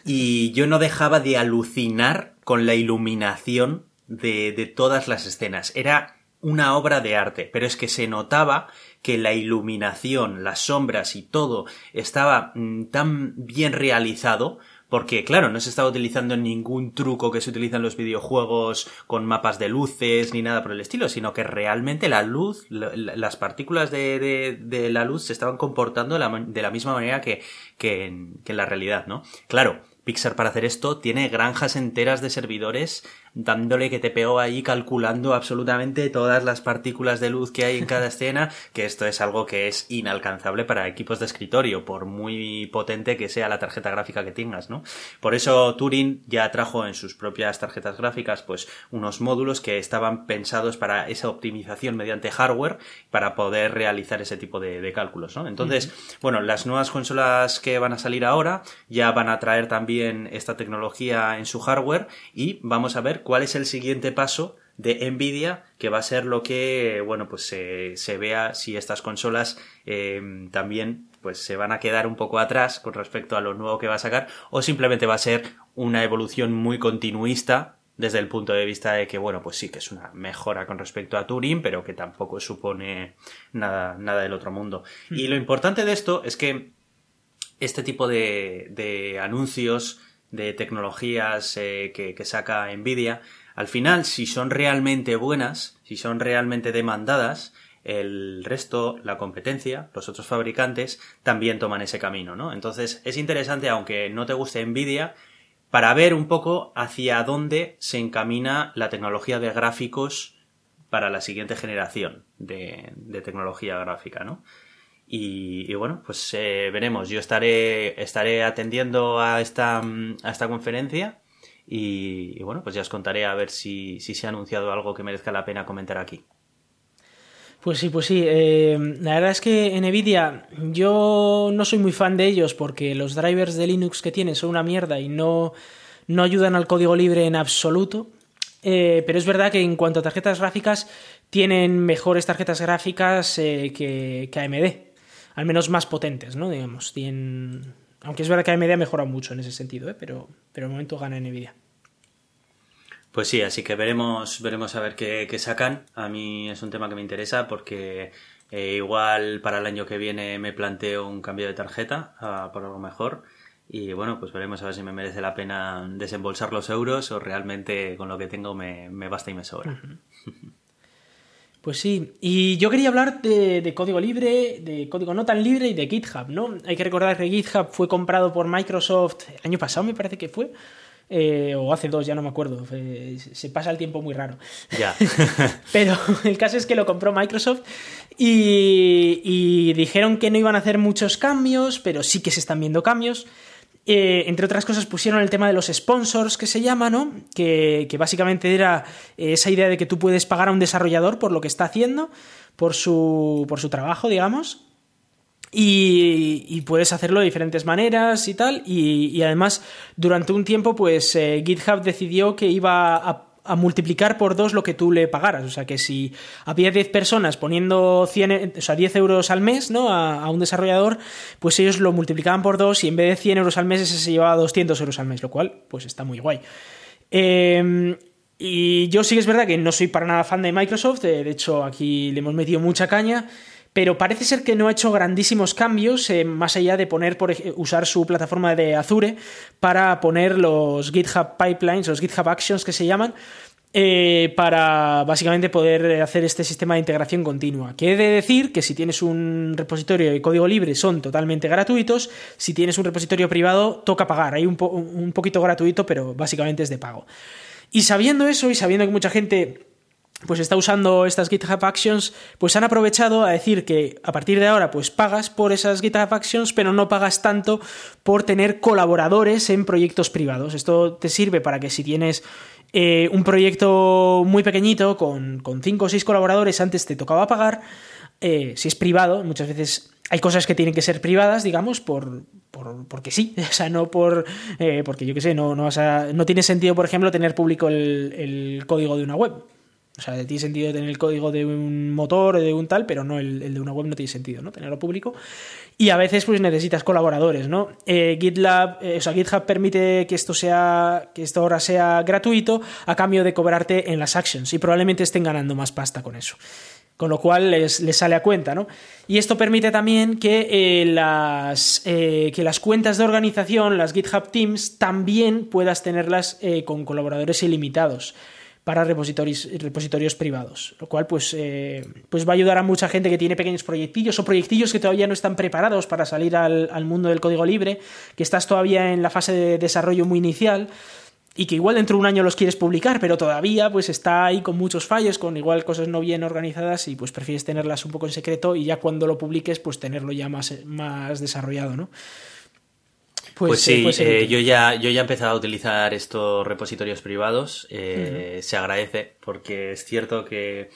[SPEAKER 1] Y yo no dejaba de alucinar con la iluminación de, de todas las escenas. Era una obra de arte, pero es que se notaba que la iluminación, las sombras y todo estaba mm, tan bien realizado porque, claro, no se estaba utilizando ningún truco que se utiliza en los videojuegos con mapas de luces ni nada por el estilo, sino que realmente la luz, la- la- las partículas de, de- la luz se estaban comportando de la, de la misma manera que, que en la realidad, ¿no? Claro, Pixar para hacer esto tiene granjas enteras de servidores dándole que te pegó ahí calculando absolutamente todas las partículas de luz que hay en cada escena, que esto es algo que es inalcanzable para equipos de escritorio, por muy potente que sea la tarjeta gráfica que tengas, ¿no? Por eso Turing ya trajo en sus propias tarjetas gráficas pues unos módulos que estaban pensados para esa optimización mediante hardware para poder realizar ese tipo de, de cálculos, ¿no? Entonces, bueno, las nuevas consolas que van a salir ahora ya van a traer también esta tecnología en su hardware y vamos a ver cuál es el siguiente paso de Nvidia, que va a ser lo que, bueno, pues se, se vea si estas consolas eh, también pues se van a quedar un poco atrás con respecto a lo nuevo que va a sacar o simplemente va a ser una evolución muy continuista desde el punto de vista de que, bueno, pues sí que es una mejora con respecto a Turing, pero que tampoco supone nada, nada del otro mundo. Y lo importante de esto es que este tipo de, de anuncios de tecnologías eh, que, saca Nvidia, al final, si son realmente buenas, si son realmente demandadas, el resto, la competencia, los otros fabricantes, también toman ese camino, ¿no? Entonces, es interesante, aunque no te guste Nvidia, para ver un poco hacia dónde se encamina la tecnología de gráficos para la siguiente generación de, de tecnología gráfica, ¿no? Y, bueno, pues eh, veremos. Yo estaré, estaré atendiendo a esta, mm, a esta conferencia y, bueno, pues ya os contaré a ver si, si se ha anunciado algo que merezca la pena comentar aquí.
[SPEAKER 2] Pues sí, pues sí. eh, la verdad es que en Nvidia yo no soy muy fan de ellos porque los drivers de Linux que tienen son una mierda y no, no ayudan al código libre en absoluto. Eh, pero es verdad que en cuanto a tarjetas gráficas, tienen mejores tarjetas gráficas que, que, AMD. Al menos más potentes, ¿no? Digamos. Tienen... Aunque es verdad que AMD ha mejorado mucho en ese sentido, ¿eh? pero, pero de momento gana Nvidia.
[SPEAKER 1] Pues sí, así que veremos, veremos a ver qué, qué sacan. A mí es un tema que me interesa porque eh, igual para el año que viene me planteo un cambio de tarjeta uh, por algo mejor. Y bueno, pues veremos a ver si me merece la pena desembolsar los euros o realmente con lo que tengo me, me basta y me sobra.
[SPEAKER 2] Pues sí, y yo quería hablar de, de, código libre, de código no tan libre y de GitHub, ¿no? Hay que recordar que GitHub fue comprado por Microsoft el año pasado, me parece que fue, eh, o hace dos, ya no me acuerdo, eh, se pasa el tiempo muy raro.
[SPEAKER 1] Ya. (laughs)
[SPEAKER 2] Pero el caso es que lo compró Microsoft y, y dijeron que no iban a hacer muchos cambios, pero sí que se están viendo cambios. Eh, entre otras cosas, pusieron el tema de los sponsors, que se llama, ¿no? Que, básicamente era esa idea de que tú puedes pagar a un desarrollador por lo que está haciendo, por su, por su trabajo, digamos. Y, y, puedes hacerlo de diferentes maneras y tal. Y, y además, durante un tiempo, pues eh, GitHub decidió que iba a a multiplicar por dos lo que tú le pagaras. O sea, que si había 10 personas poniendo 100, o sea, 10 euros al mes ¿no? A, un desarrollador, pues ellos lo multiplicaban por dos y en vez de 100 euros al mes ese se llevaba 200 euros al mes, lo cual pues está muy guay. Eh, y yo sí que es verdad que no soy para nada fan de Microsoft, de hecho aquí le hemos metido mucha caña pero parece ser que no ha hecho grandísimos cambios eh, más allá de poner por usar su plataforma de Azure para poner los GitHub pipelines, los GitHub Actions que se llaman, eh, para básicamente poder hacer este sistema de integración continua. Quiere decir que si tienes un repositorio de código libre son totalmente gratuitos, si tienes un repositorio privado toca pagar, hay un, un poquito gratuito, pero básicamente es de pago. Y sabiendo eso y sabiendo que mucha gente pues está usando estas GitHub Actions, pues han aprovechado a decir que a partir de ahora pues pagas por esas GitHub Actions, pero no pagas tanto por tener colaboradores en proyectos privados. Esto te sirve para que si tienes eh, un proyecto muy pequeñito con, con cinco o seis colaboradores, antes te tocaba pagar, eh, si es privado, muchas veces hay cosas que tienen que ser privadas, digamos, por, por porque sí, (laughs) o sea, no por eh, porque yo qué sé, no, no, vas a, no tiene sentido, por ejemplo, tener público el, el código de una web o sea, tiene sentido tener el código de un motor o de un tal, pero no el, de una web no tiene sentido, ¿no? Tenerlo público. Y a veces pues necesitas colaboradores, ¿no? Eh, GitLab, eh, o sea, GitHub permite que esto sea, que esto ahora sea gratuito a cambio de cobrarte en las actions y probablemente estén ganando más pasta con eso. Con lo cual les, les sale a cuenta, ¿no? Y esto permite también que, eh, las, eh, que las cuentas de organización, las GitHub Teams, también puedas tenerlas con colaboradores ilimitados para repositorios, repositorios privados, lo cual pues, eh, pues va a ayudar a mucha gente que tiene pequeños proyectillos o proyectillos que todavía no están preparados para salir al, mundo del código libre, que estás todavía en la fase de desarrollo muy inicial y que igual dentro de un año los quieres publicar, pero todavía pues está ahí con muchos fallos, con igual cosas no bien organizadas y pues prefieres tenerlas un poco en secreto y ya cuando lo publiques pues tenerlo ya más, más desarrollado, ¿no?
[SPEAKER 1] Pues, pues sí, pues eh, yo, ya, yo ya he empezado a utilizar estos repositorios privados. Eh, uh -huh. Se agradece porque es cierto que.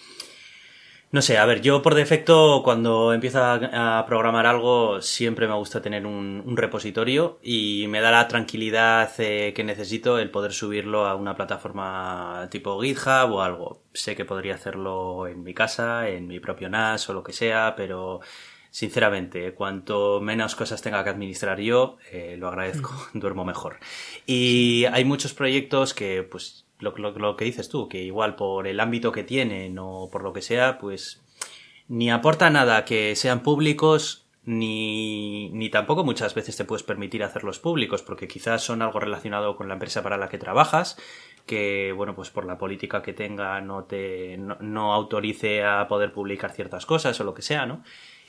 [SPEAKER 1] No sé, a ver, yo por defecto cuando empiezo a, a programar algo siempre me gusta tener un, un, repositorio y me da la tranquilidad eh, que necesito el poder subirlo a una plataforma tipo GitHub o algo. Sé que podría hacerlo en mi casa, en mi propio NAS o lo que sea, pero sinceramente, cuanto menos cosas tenga que administrar yo, eh, lo agradezco, (laughs) duermo mejor. Y hay muchos proyectos que, pues, lo, lo, lo, que dices tú, que igual por el ámbito que tienen o por lo que sea, pues, ni aporta nada que sean públicos, ni, ni tampoco muchas veces te puedes permitir hacerlos públicos, porque quizás son algo relacionado con la empresa para la que trabajas, que, bueno, pues por la política que tenga no te, no, no autorice a poder publicar ciertas cosas o lo que sea, ¿no?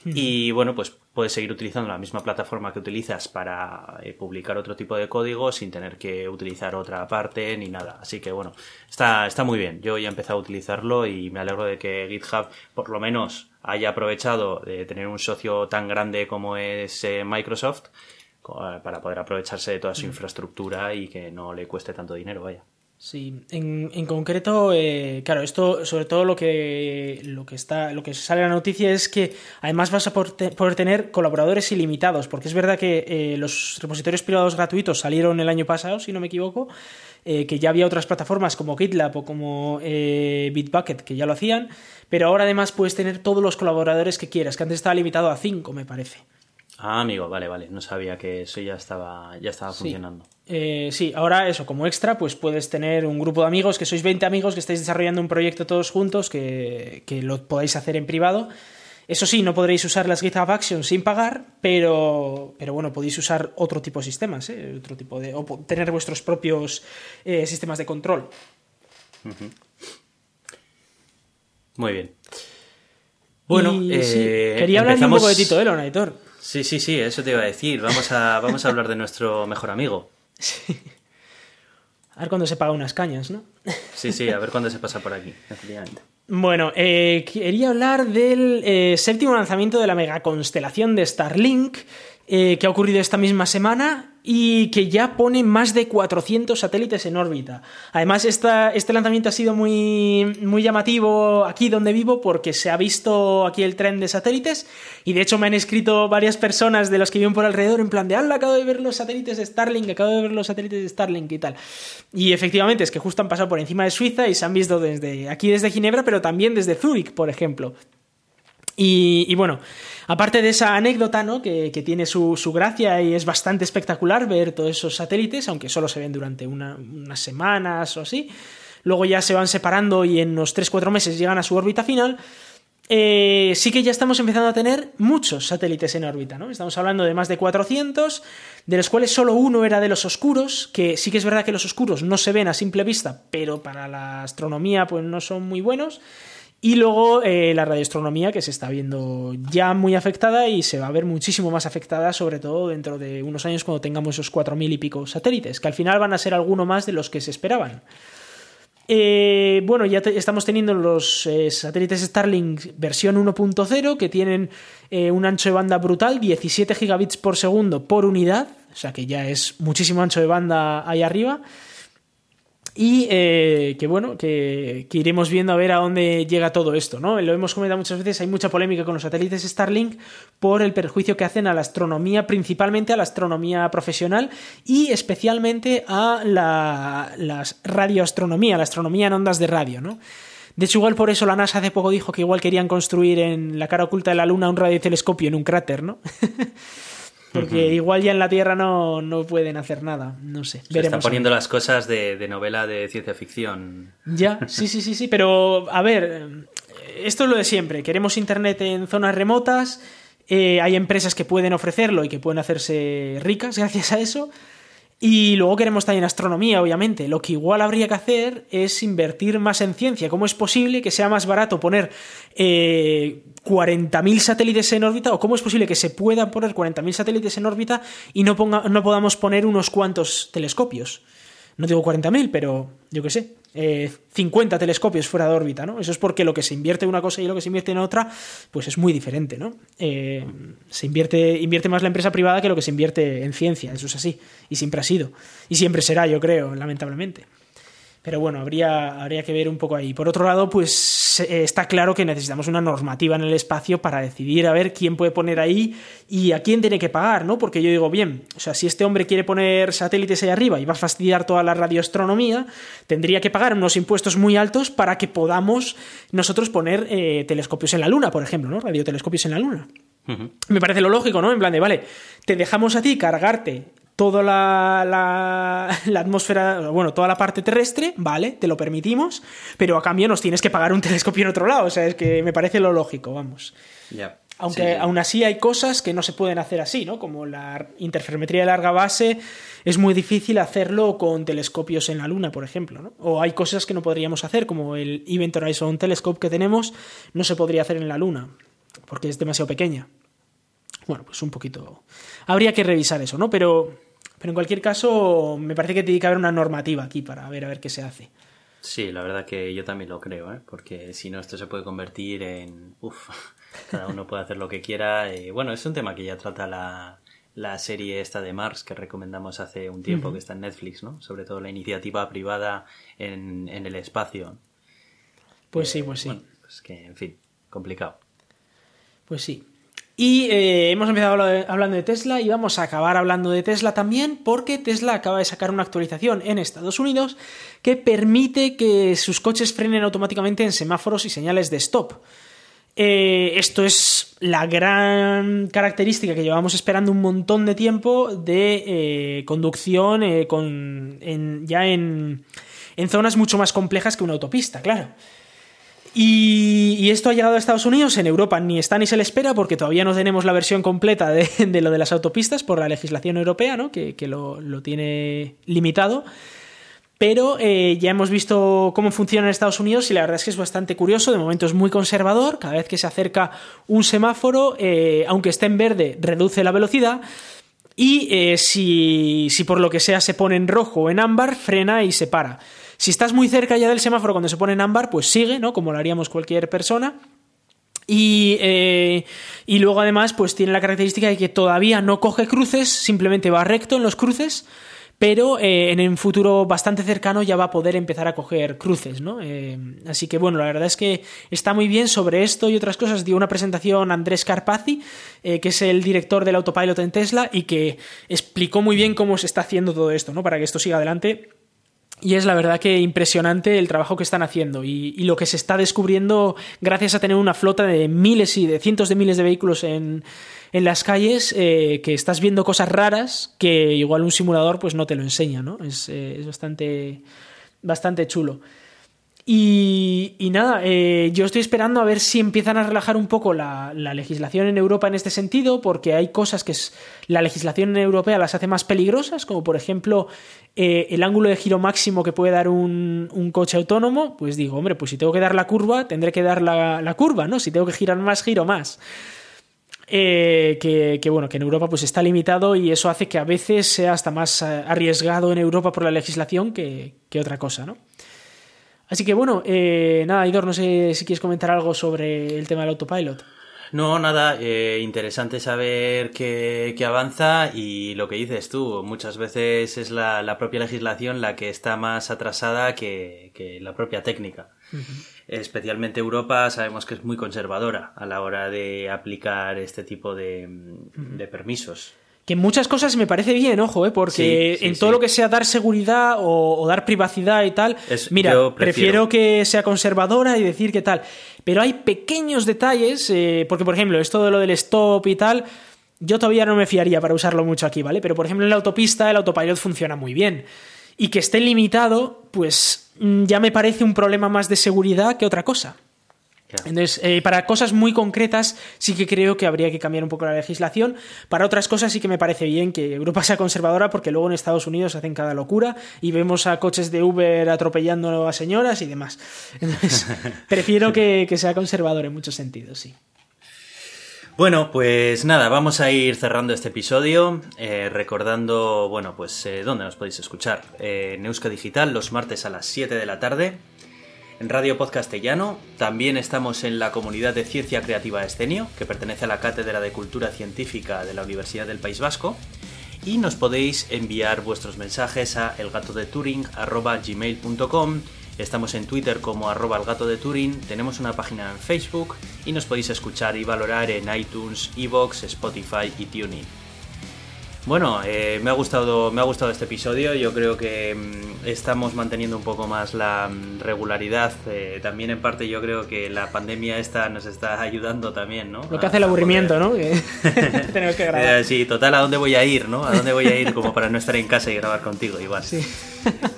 [SPEAKER 1] Y bueno, pues puedes seguir utilizando la misma plataforma que utilizas para eh, publicar otro tipo de código sin tener que utilizar otra parte ni nada. Así que bueno, está, está muy bien. Yo ya he empezado a utilizarlo y me alegro de que GitHub por lo menos haya aprovechado de tener un socio tan grande como es eh, Microsoft para poder aprovecharse de toda su infraestructura y que no le cueste tanto dinero, vaya.
[SPEAKER 2] Sí, en, en concreto, eh, claro, esto sobre todo lo que, lo que está, lo que sale en la noticia es que además vas a poder tener colaboradores ilimitados, porque es verdad que eh, los repositorios privados gratuitos salieron el año pasado, si no me equivoco, eh, que ya había otras plataformas como GitLab o como Bitbucket que ya lo hacían, pero ahora además puedes tener todos los colaboradores que quieras, que antes estaba limitado a 5, me parece.
[SPEAKER 1] Ah, amigo, vale, vale. No sabía que eso ya estaba, ya estaba funcionando.
[SPEAKER 2] Eh, sí, ahora eso, como extra, pues puedes tener un grupo de amigos, que sois 20 amigos, que estáis desarrollando un proyecto todos juntos, que, lo podáis hacer en privado. Eso sí, no podréis usar las GitHub Actions sin pagar, pero, pero bueno, podéis usar otro tipo de sistemas, ¿eh? otro tipo de, o tener vuestros propios eh, sistemas de control.
[SPEAKER 1] Muy bien.
[SPEAKER 2] Bueno, quería hablar un poco de Tito Elon, Aitor.
[SPEAKER 1] Sí, sí, sí, eso te iba a decir. Vamos a, vamos a hablar de nuestro mejor amigo. (laughs) Sí.
[SPEAKER 2] A ver cuándo se paga unas cañas, ¿no?
[SPEAKER 1] Sí, sí, a ver cuándo se pasa por aquí, efectivamente.
[SPEAKER 2] Bueno, eh, quería hablar del eh, séptimo lanzamiento de la megaconstelación de Starlink, eh, que ha ocurrido esta misma semana y que ya pone más de 400 satélites en órbita. Además, esta, este lanzamiento ha sido muy, muy llamativo aquí donde vivo porque se ha visto aquí el tren de satélites y de hecho me han escrito varias personas de los que viven por alrededor en plan de, ¡Hala, acabo de ver los satélites de Starlink, acabo de ver los satélites de Starlink y tal! Y efectivamente es que justo han pasado por encima de Suiza y se han visto desde aquí desde Ginebra, pero también desde Zúrich, por ejemplo. y bueno, Aparte de esa anécdota, ¿no? Que, tiene su, gracia y es bastante espectacular ver todos esos satélites, aunque solo se ven durante unas semanas o así. Luego ya se van separando y en unos 3-4 meses llegan a su órbita final. Eh, sí que ya estamos empezando a tener muchos satélites en órbita, ¿no? Estamos hablando de más de 400, de los cuales solo uno era de los oscuros, que sí que es verdad que los oscuros no se ven a simple vista, pero para la astronomía pues no son muy buenos. Y luego eh, la radioastronomía que se está viendo ya muy afectada y se va a ver muchísimo más afectada, sobre todo dentro de unos años cuando tengamos esos cuatro mil y pico satélites, que al final van a ser alguno más de los que se esperaban. Eh, bueno, ya estamos teniendo los eh, satélites Starlink versión 1.0 que tienen un ancho de banda brutal, 17 gigabits por segundo por unidad, o sea que ya es muchísimo ancho de banda ahí arriba y eh, que bueno, que, iremos viendo a ver a dónde llega todo esto, ¿no? Lo hemos comentado muchas veces, hay mucha polémica con los satélites Starlink por el perjuicio que hacen a la astronomía, principalmente a la astronomía profesional y especialmente a la, radioastronomía, la astronomía en ondas de radio, ¿no? De hecho, igual por eso la NASA hace poco dijo que igual querían construir en la cara oculta de la Luna un radiotelescopio en un cráter, ¿no? (laughs) Porque igual ya en la Tierra no, pueden hacer nada. No sé.
[SPEAKER 1] Se están poniendo las cosas de, novela de ciencia ficción.
[SPEAKER 2] Ya, (laughs) sí, sí, sí, sí. Pero, a ver, esto es lo de siempre. Queremos Internet en zonas remotas. Eh, hay empresas que pueden ofrecerlo y que pueden hacerse ricas gracias a eso. Y luego queremos también astronomía, obviamente. Lo que igual habría que hacer es invertir más en ciencia. ¿Cómo es posible que sea más barato poner eh, 40.000 satélites en órbita? ¿O cómo es posible que se puedan poner 40.000 satélites en órbita y no, ponga, no podamos poner unos cuantos telescopios? No digo 40.000, pero yo qué sé, 50 eh, telescopios fuera de órbita, ¿no? Eso es porque lo que se invierte en una cosa y lo que se invierte en otra, pues es muy diferente, ¿no? Eh, se invierte, invierte más la empresa privada que lo que se invierte en ciencia, eso es así, y siempre ha sido, y siempre será, yo creo, lamentablemente. Pero bueno, habría, habría que ver un poco ahí. Por otro lado, pues eh, está claro que necesitamos una normativa en el espacio para decidir a ver quién puede poner ahí y a quién tiene que pagar, ¿no? Porque yo digo, bien, o sea, si este hombre quiere poner satélites ahí arriba y va a fastidiar toda la radioastronomía, tendría que pagar unos impuestos muy altos para que podamos nosotros poner eh, telescopios en la Luna, por ejemplo, ¿no? Radiotelescopios en la Luna. Me parece lo lógico, ¿no? En plan de, vale, te dejamos a ti cargarte toda la, la, atmósfera, bueno, toda la parte terrestre, vale, te lo permitimos, pero a cambio nos tienes que pagar un (laughs) telescopio en otro lado, o sea, es que me parece lo lógico, vamos. Aunque aún así hay cosas que no se pueden hacer así, ¿no? Como la interferometría de larga base, es muy difícil hacerlo con telescopios en la Luna, por ejemplo, ¿no? O hay cosas que no podríamos hacer, como el Event Horizon Telescope que tenemos, no se podría hacer en la Luna, porque es demasiado pequeña. Bueno, pues un poquito. Habría que revisar eso, ¿no? Pero pero en cualquier caso, me parece que tiene que haber una normativa aquí para ver a ver qué se hace.
[SPEAKER 1] Sí, la verdad que yo también lo creo, ¿eh? porque si no esto se puede convertir en... Uf, (laughs) cada uno puede hacer lo que quiera. Y bueno, es un tema que ya trata la, la serie esta de Mars que recomendamos hace un tiempo, que está en Netflix, ¿no? Sobre todo la iniciativa privada en, en el espacio.
[SPEAKER 2] Pues sí, pues sí.
[SPEAKER 1] Bueno, pues que, en fin, complicado.
[SPEAKER 2] Pues sí. Y eh, hemos empezado hablando de Tesla y vamos a acabar hablando de Tesla también porque Tesla acaba de sacar una actualización en Estados Unidos que permite que sus coches frenen automáticamente en semáforos y señales de stop. Eh, esto es la gran característica que llevamos esperando un montón de tiempo de eh, conducción con, ya en, en zonas mucho más complejas que una autopista, claro. Y, esto ha llegado a Estados Unidos, en Europa ni está ni se le espera porque todavía no tenemos la versión completa de, lo de las autopistas por la legislación europea, ¿no? que, lo, tiene limitado. Pero eh, ya hemos visto cómo funciona en Estados Unidos y la verdad es que es bastante curioso. De momento es muy conservador. Cada vez que se acerca un semáforo, eh, aunque esté en verde, reduce la velocidad. Y eh, si, si por lo que sea se pone en rojo o en ámbar, frena y se para. Si estás muy cerca ya del semáforo cuando se pone en ámbar, pues sigue, ¿no? Como lo haríamos cualquier persona. Y, eh, y, luego además pues tiene la característica de que todavía no coge cruces, simplemente va recto en los cruces, pero eh, en un futuro bastante cercano ya va a poder empezar a coger cruces, ¿no? Eh, así que bueno, la verdad es que está muy bien sobre esto y otras cosas. Dio una presentación Andrés Carpazzi, que es el director del autopilot en Tesla y que explicó muy bien cómo se está haciendo todo esto, ¿no? Para que esto siga adelante y es la verdad que impresionante el trabajo que están haciendo y, lo que se está descubriendo gracias a tener una flota de miles y de cientos de miles de vehículos en, en las calles, eh, que estás viendo cosas raras que igual un simulador pues no te lo enseña, ¿no? Es, eh, es bastante, bastante chulo. Y, nada, eh, yo estoy esperando a ver si empiezan a relajar un poco la, legislación en Europa en este sentido, porque hay cosas que la legislación europea las hace más peligrosas, como por ejemplo eh, el ángulo de giro máximo que puede dar un, coche autónomo. Pues digo, hombre, pues si tengo que dar la curva, tendré que dar la, curva, ¿no? Si tengo que girar más, giro más. Eh, que, bueno, que en Europa pues está limitado y eso hace que a veces sea hasta más arriesgado en Europa por la legislación que otra cosa, ¿no? Así que bueno, eh, nada, Idor, no sé si quieres comentar algo sobre el tema del autopilot.
[SPEAKER 1] No, nada, eh, interesante saber que, avanza y lo que dices tú, muchas veces es la, propia legislación la que está más atrasada que, la propia técnica. Especialmente Europa sabemos que es muy conservadora a la hora de aplicar este tipo de, de permisos.
[SPEAKER 2] Que en muchas cosas me parece bien, ojo, ¿eh? porque en todo lo que sea dar seguridad o, dar privacidad y tal, mira, prefiero. que sea conservadora y decir que tal. Pero hay pequeños detalles, eh, porque por ejemplo, esto de lo del stop y tal, yo todavía no me fiaría para usarlo mucho aquí, ¿vale? Pero por ejemplo en la autopista el autopilot funciona muy bien. Y que esté limitado, pues mm, ya me parece un problema más de seguridad que otra cosa. Entonces, eh, para cosas muy concretas sí que creo que habría que cambiar un poco la legislación. Para otras cosas sí que me parece bien que Europa sea conservadora porque luego en Estados Unidos hacen cada locura y vemos a coches de Uber atropellando a señoras y demás. (laughs) Entonces, (laughs) prefiero que, sea conservador en muchos sentidos, sí.
[SPEAKER 1] Bueno, pues nada, vamos a ir cerrando este episodio, eh, recordando, bueno, pues eh, dónde nos podéis escuchar. en Euska Digital los martes a las 7 de la tarde en Radio Podcastellano. También estamos en la comunidad de Ciencia Creativa Escenio, que pertenece a la Cátedra de Cultura Científica de la Universidad del País Vasco. Y nos podéis enviar vuestros mensajes a elgatodeturing.gmail.com Estamos en Twitter como arroba gato de Turing, tenemos una página en Facebook y nos podéis escuchar y valorar en iTunes, Evox, Spotify y TuneIn. Bueno, eh, me, ha gustado, me ha gustado este episodio. Yo creo que mm, estamos manteniendo un poco más la mm, regularidad. Eh, también en parte yo creo que la pandemia esta nos está (laughs) ayudando también, ¿no?
[SPEAKER 2] Lo que hace el aburrimiento, ¿no? (laughs) tenemos que (laughs) grabar.
[SPEAKER 1] Eh, sí, total, ¿a dónde voy a ir, no? ¿A dónde voy a ir como para no estar en casa y grabar contigo igual? Sí.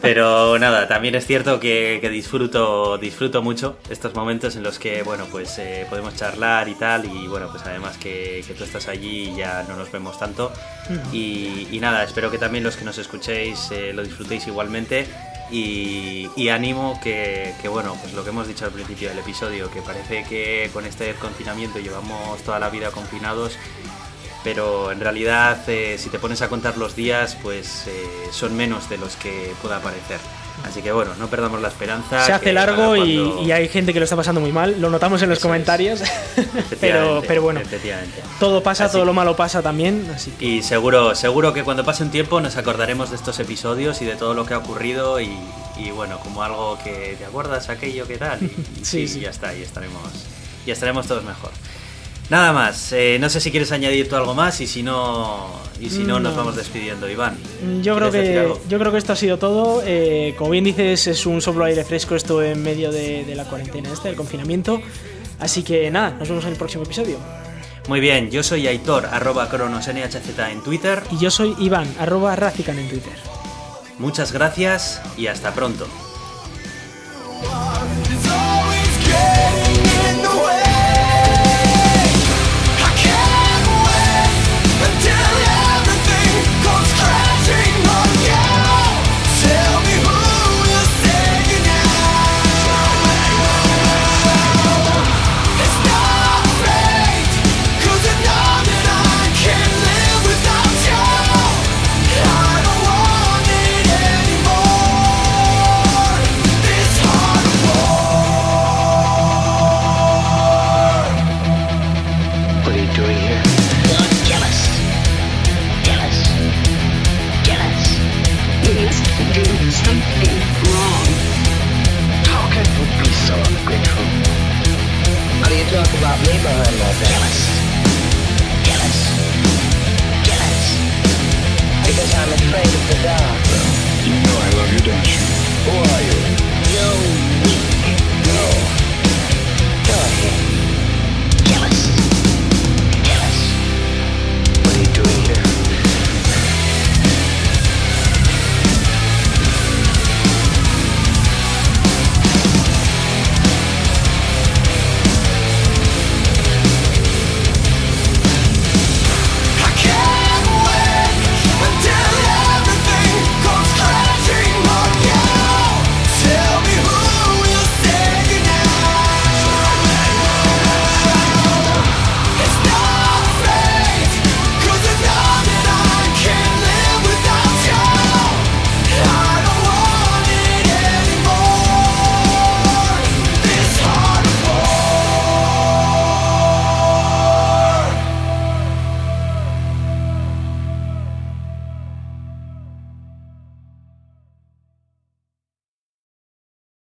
[SPEAKER 1] Pero nada, también es cierto que, disfruto, disfruto mucho estos momentos en los que, bueno, pues podemos charlar y tal. Y bueno, pues además que, tú estás allí y ya no nos vemos tanto. Y, nada, espero que también los que nos escuchéis eh, lo disfrutéis igualmente. Y, ánimo que, bueno, pues lo que hemos dicho al principio del episodio, que parece que con este confinamiento llevamos toda la vida confinados, pero en realidad eh, si te pones a contar los días, pues eh, son menos de los que pueda parecer.
[SPEAKER 3] Así que bueno, no perdamos la esperanza.
[SPEAKER 2] Se hace largo
[SPEAKER 3] para
[SPEAKER 2] y,
[SPEAKER 3] cuando-
[SPEAKER 2] y hay gente que lo está pasando muy mal. Lo notamos en los
[SPEAKER 3] Eso es.
[SPEAKER 2] comentarios. (laughs) pero, pero bueno, todo pasa,
[SPEAKER 3] Así
[SPEAKER 2] todo lo malo pasa también. Así que
[SPEAKER 3] Y seguro, seguro que cuando pase un tiempo nos acordaremos de estos episodios y de todo lo que ha ocurrido y, y bueno, como algo que te acuerdas aquello que tal. Y, y (laughs)
[SPEAKER 2] Sí,
[SPEAKER 3] sí,
[SPEAKER 2] sí.
[SPEAKER 3] ya está, y estaremos, y estaremos todos mejor. Nada más, eh, no sé si quieres añadir tú algo más y si no, y si no, nos
[SPEAKER 2] No.
[SPEAKER 3] vamos despidiendo, Iván.
[SPEAKER 2] Yo creo
[SPEAKER 3] ¿Quieres decir
[SPEAKER 2] que yo creo que esto ha sido todo. Eh, como bien dices, es un soplo aire fresco esto en medio de, de la cuarentena, este, del confinamiento. Así que nada, nos vemos en el próximo episodio.
[SPEAKER 3] Muy bien, yo soy Aitor, arroba cronosnhz en Twitter.
[SPEAKER 2] Y yo soy Iván, arroba Razican en Twitter.
[SPEAKER 3] Muchas gracias y hasta pronto.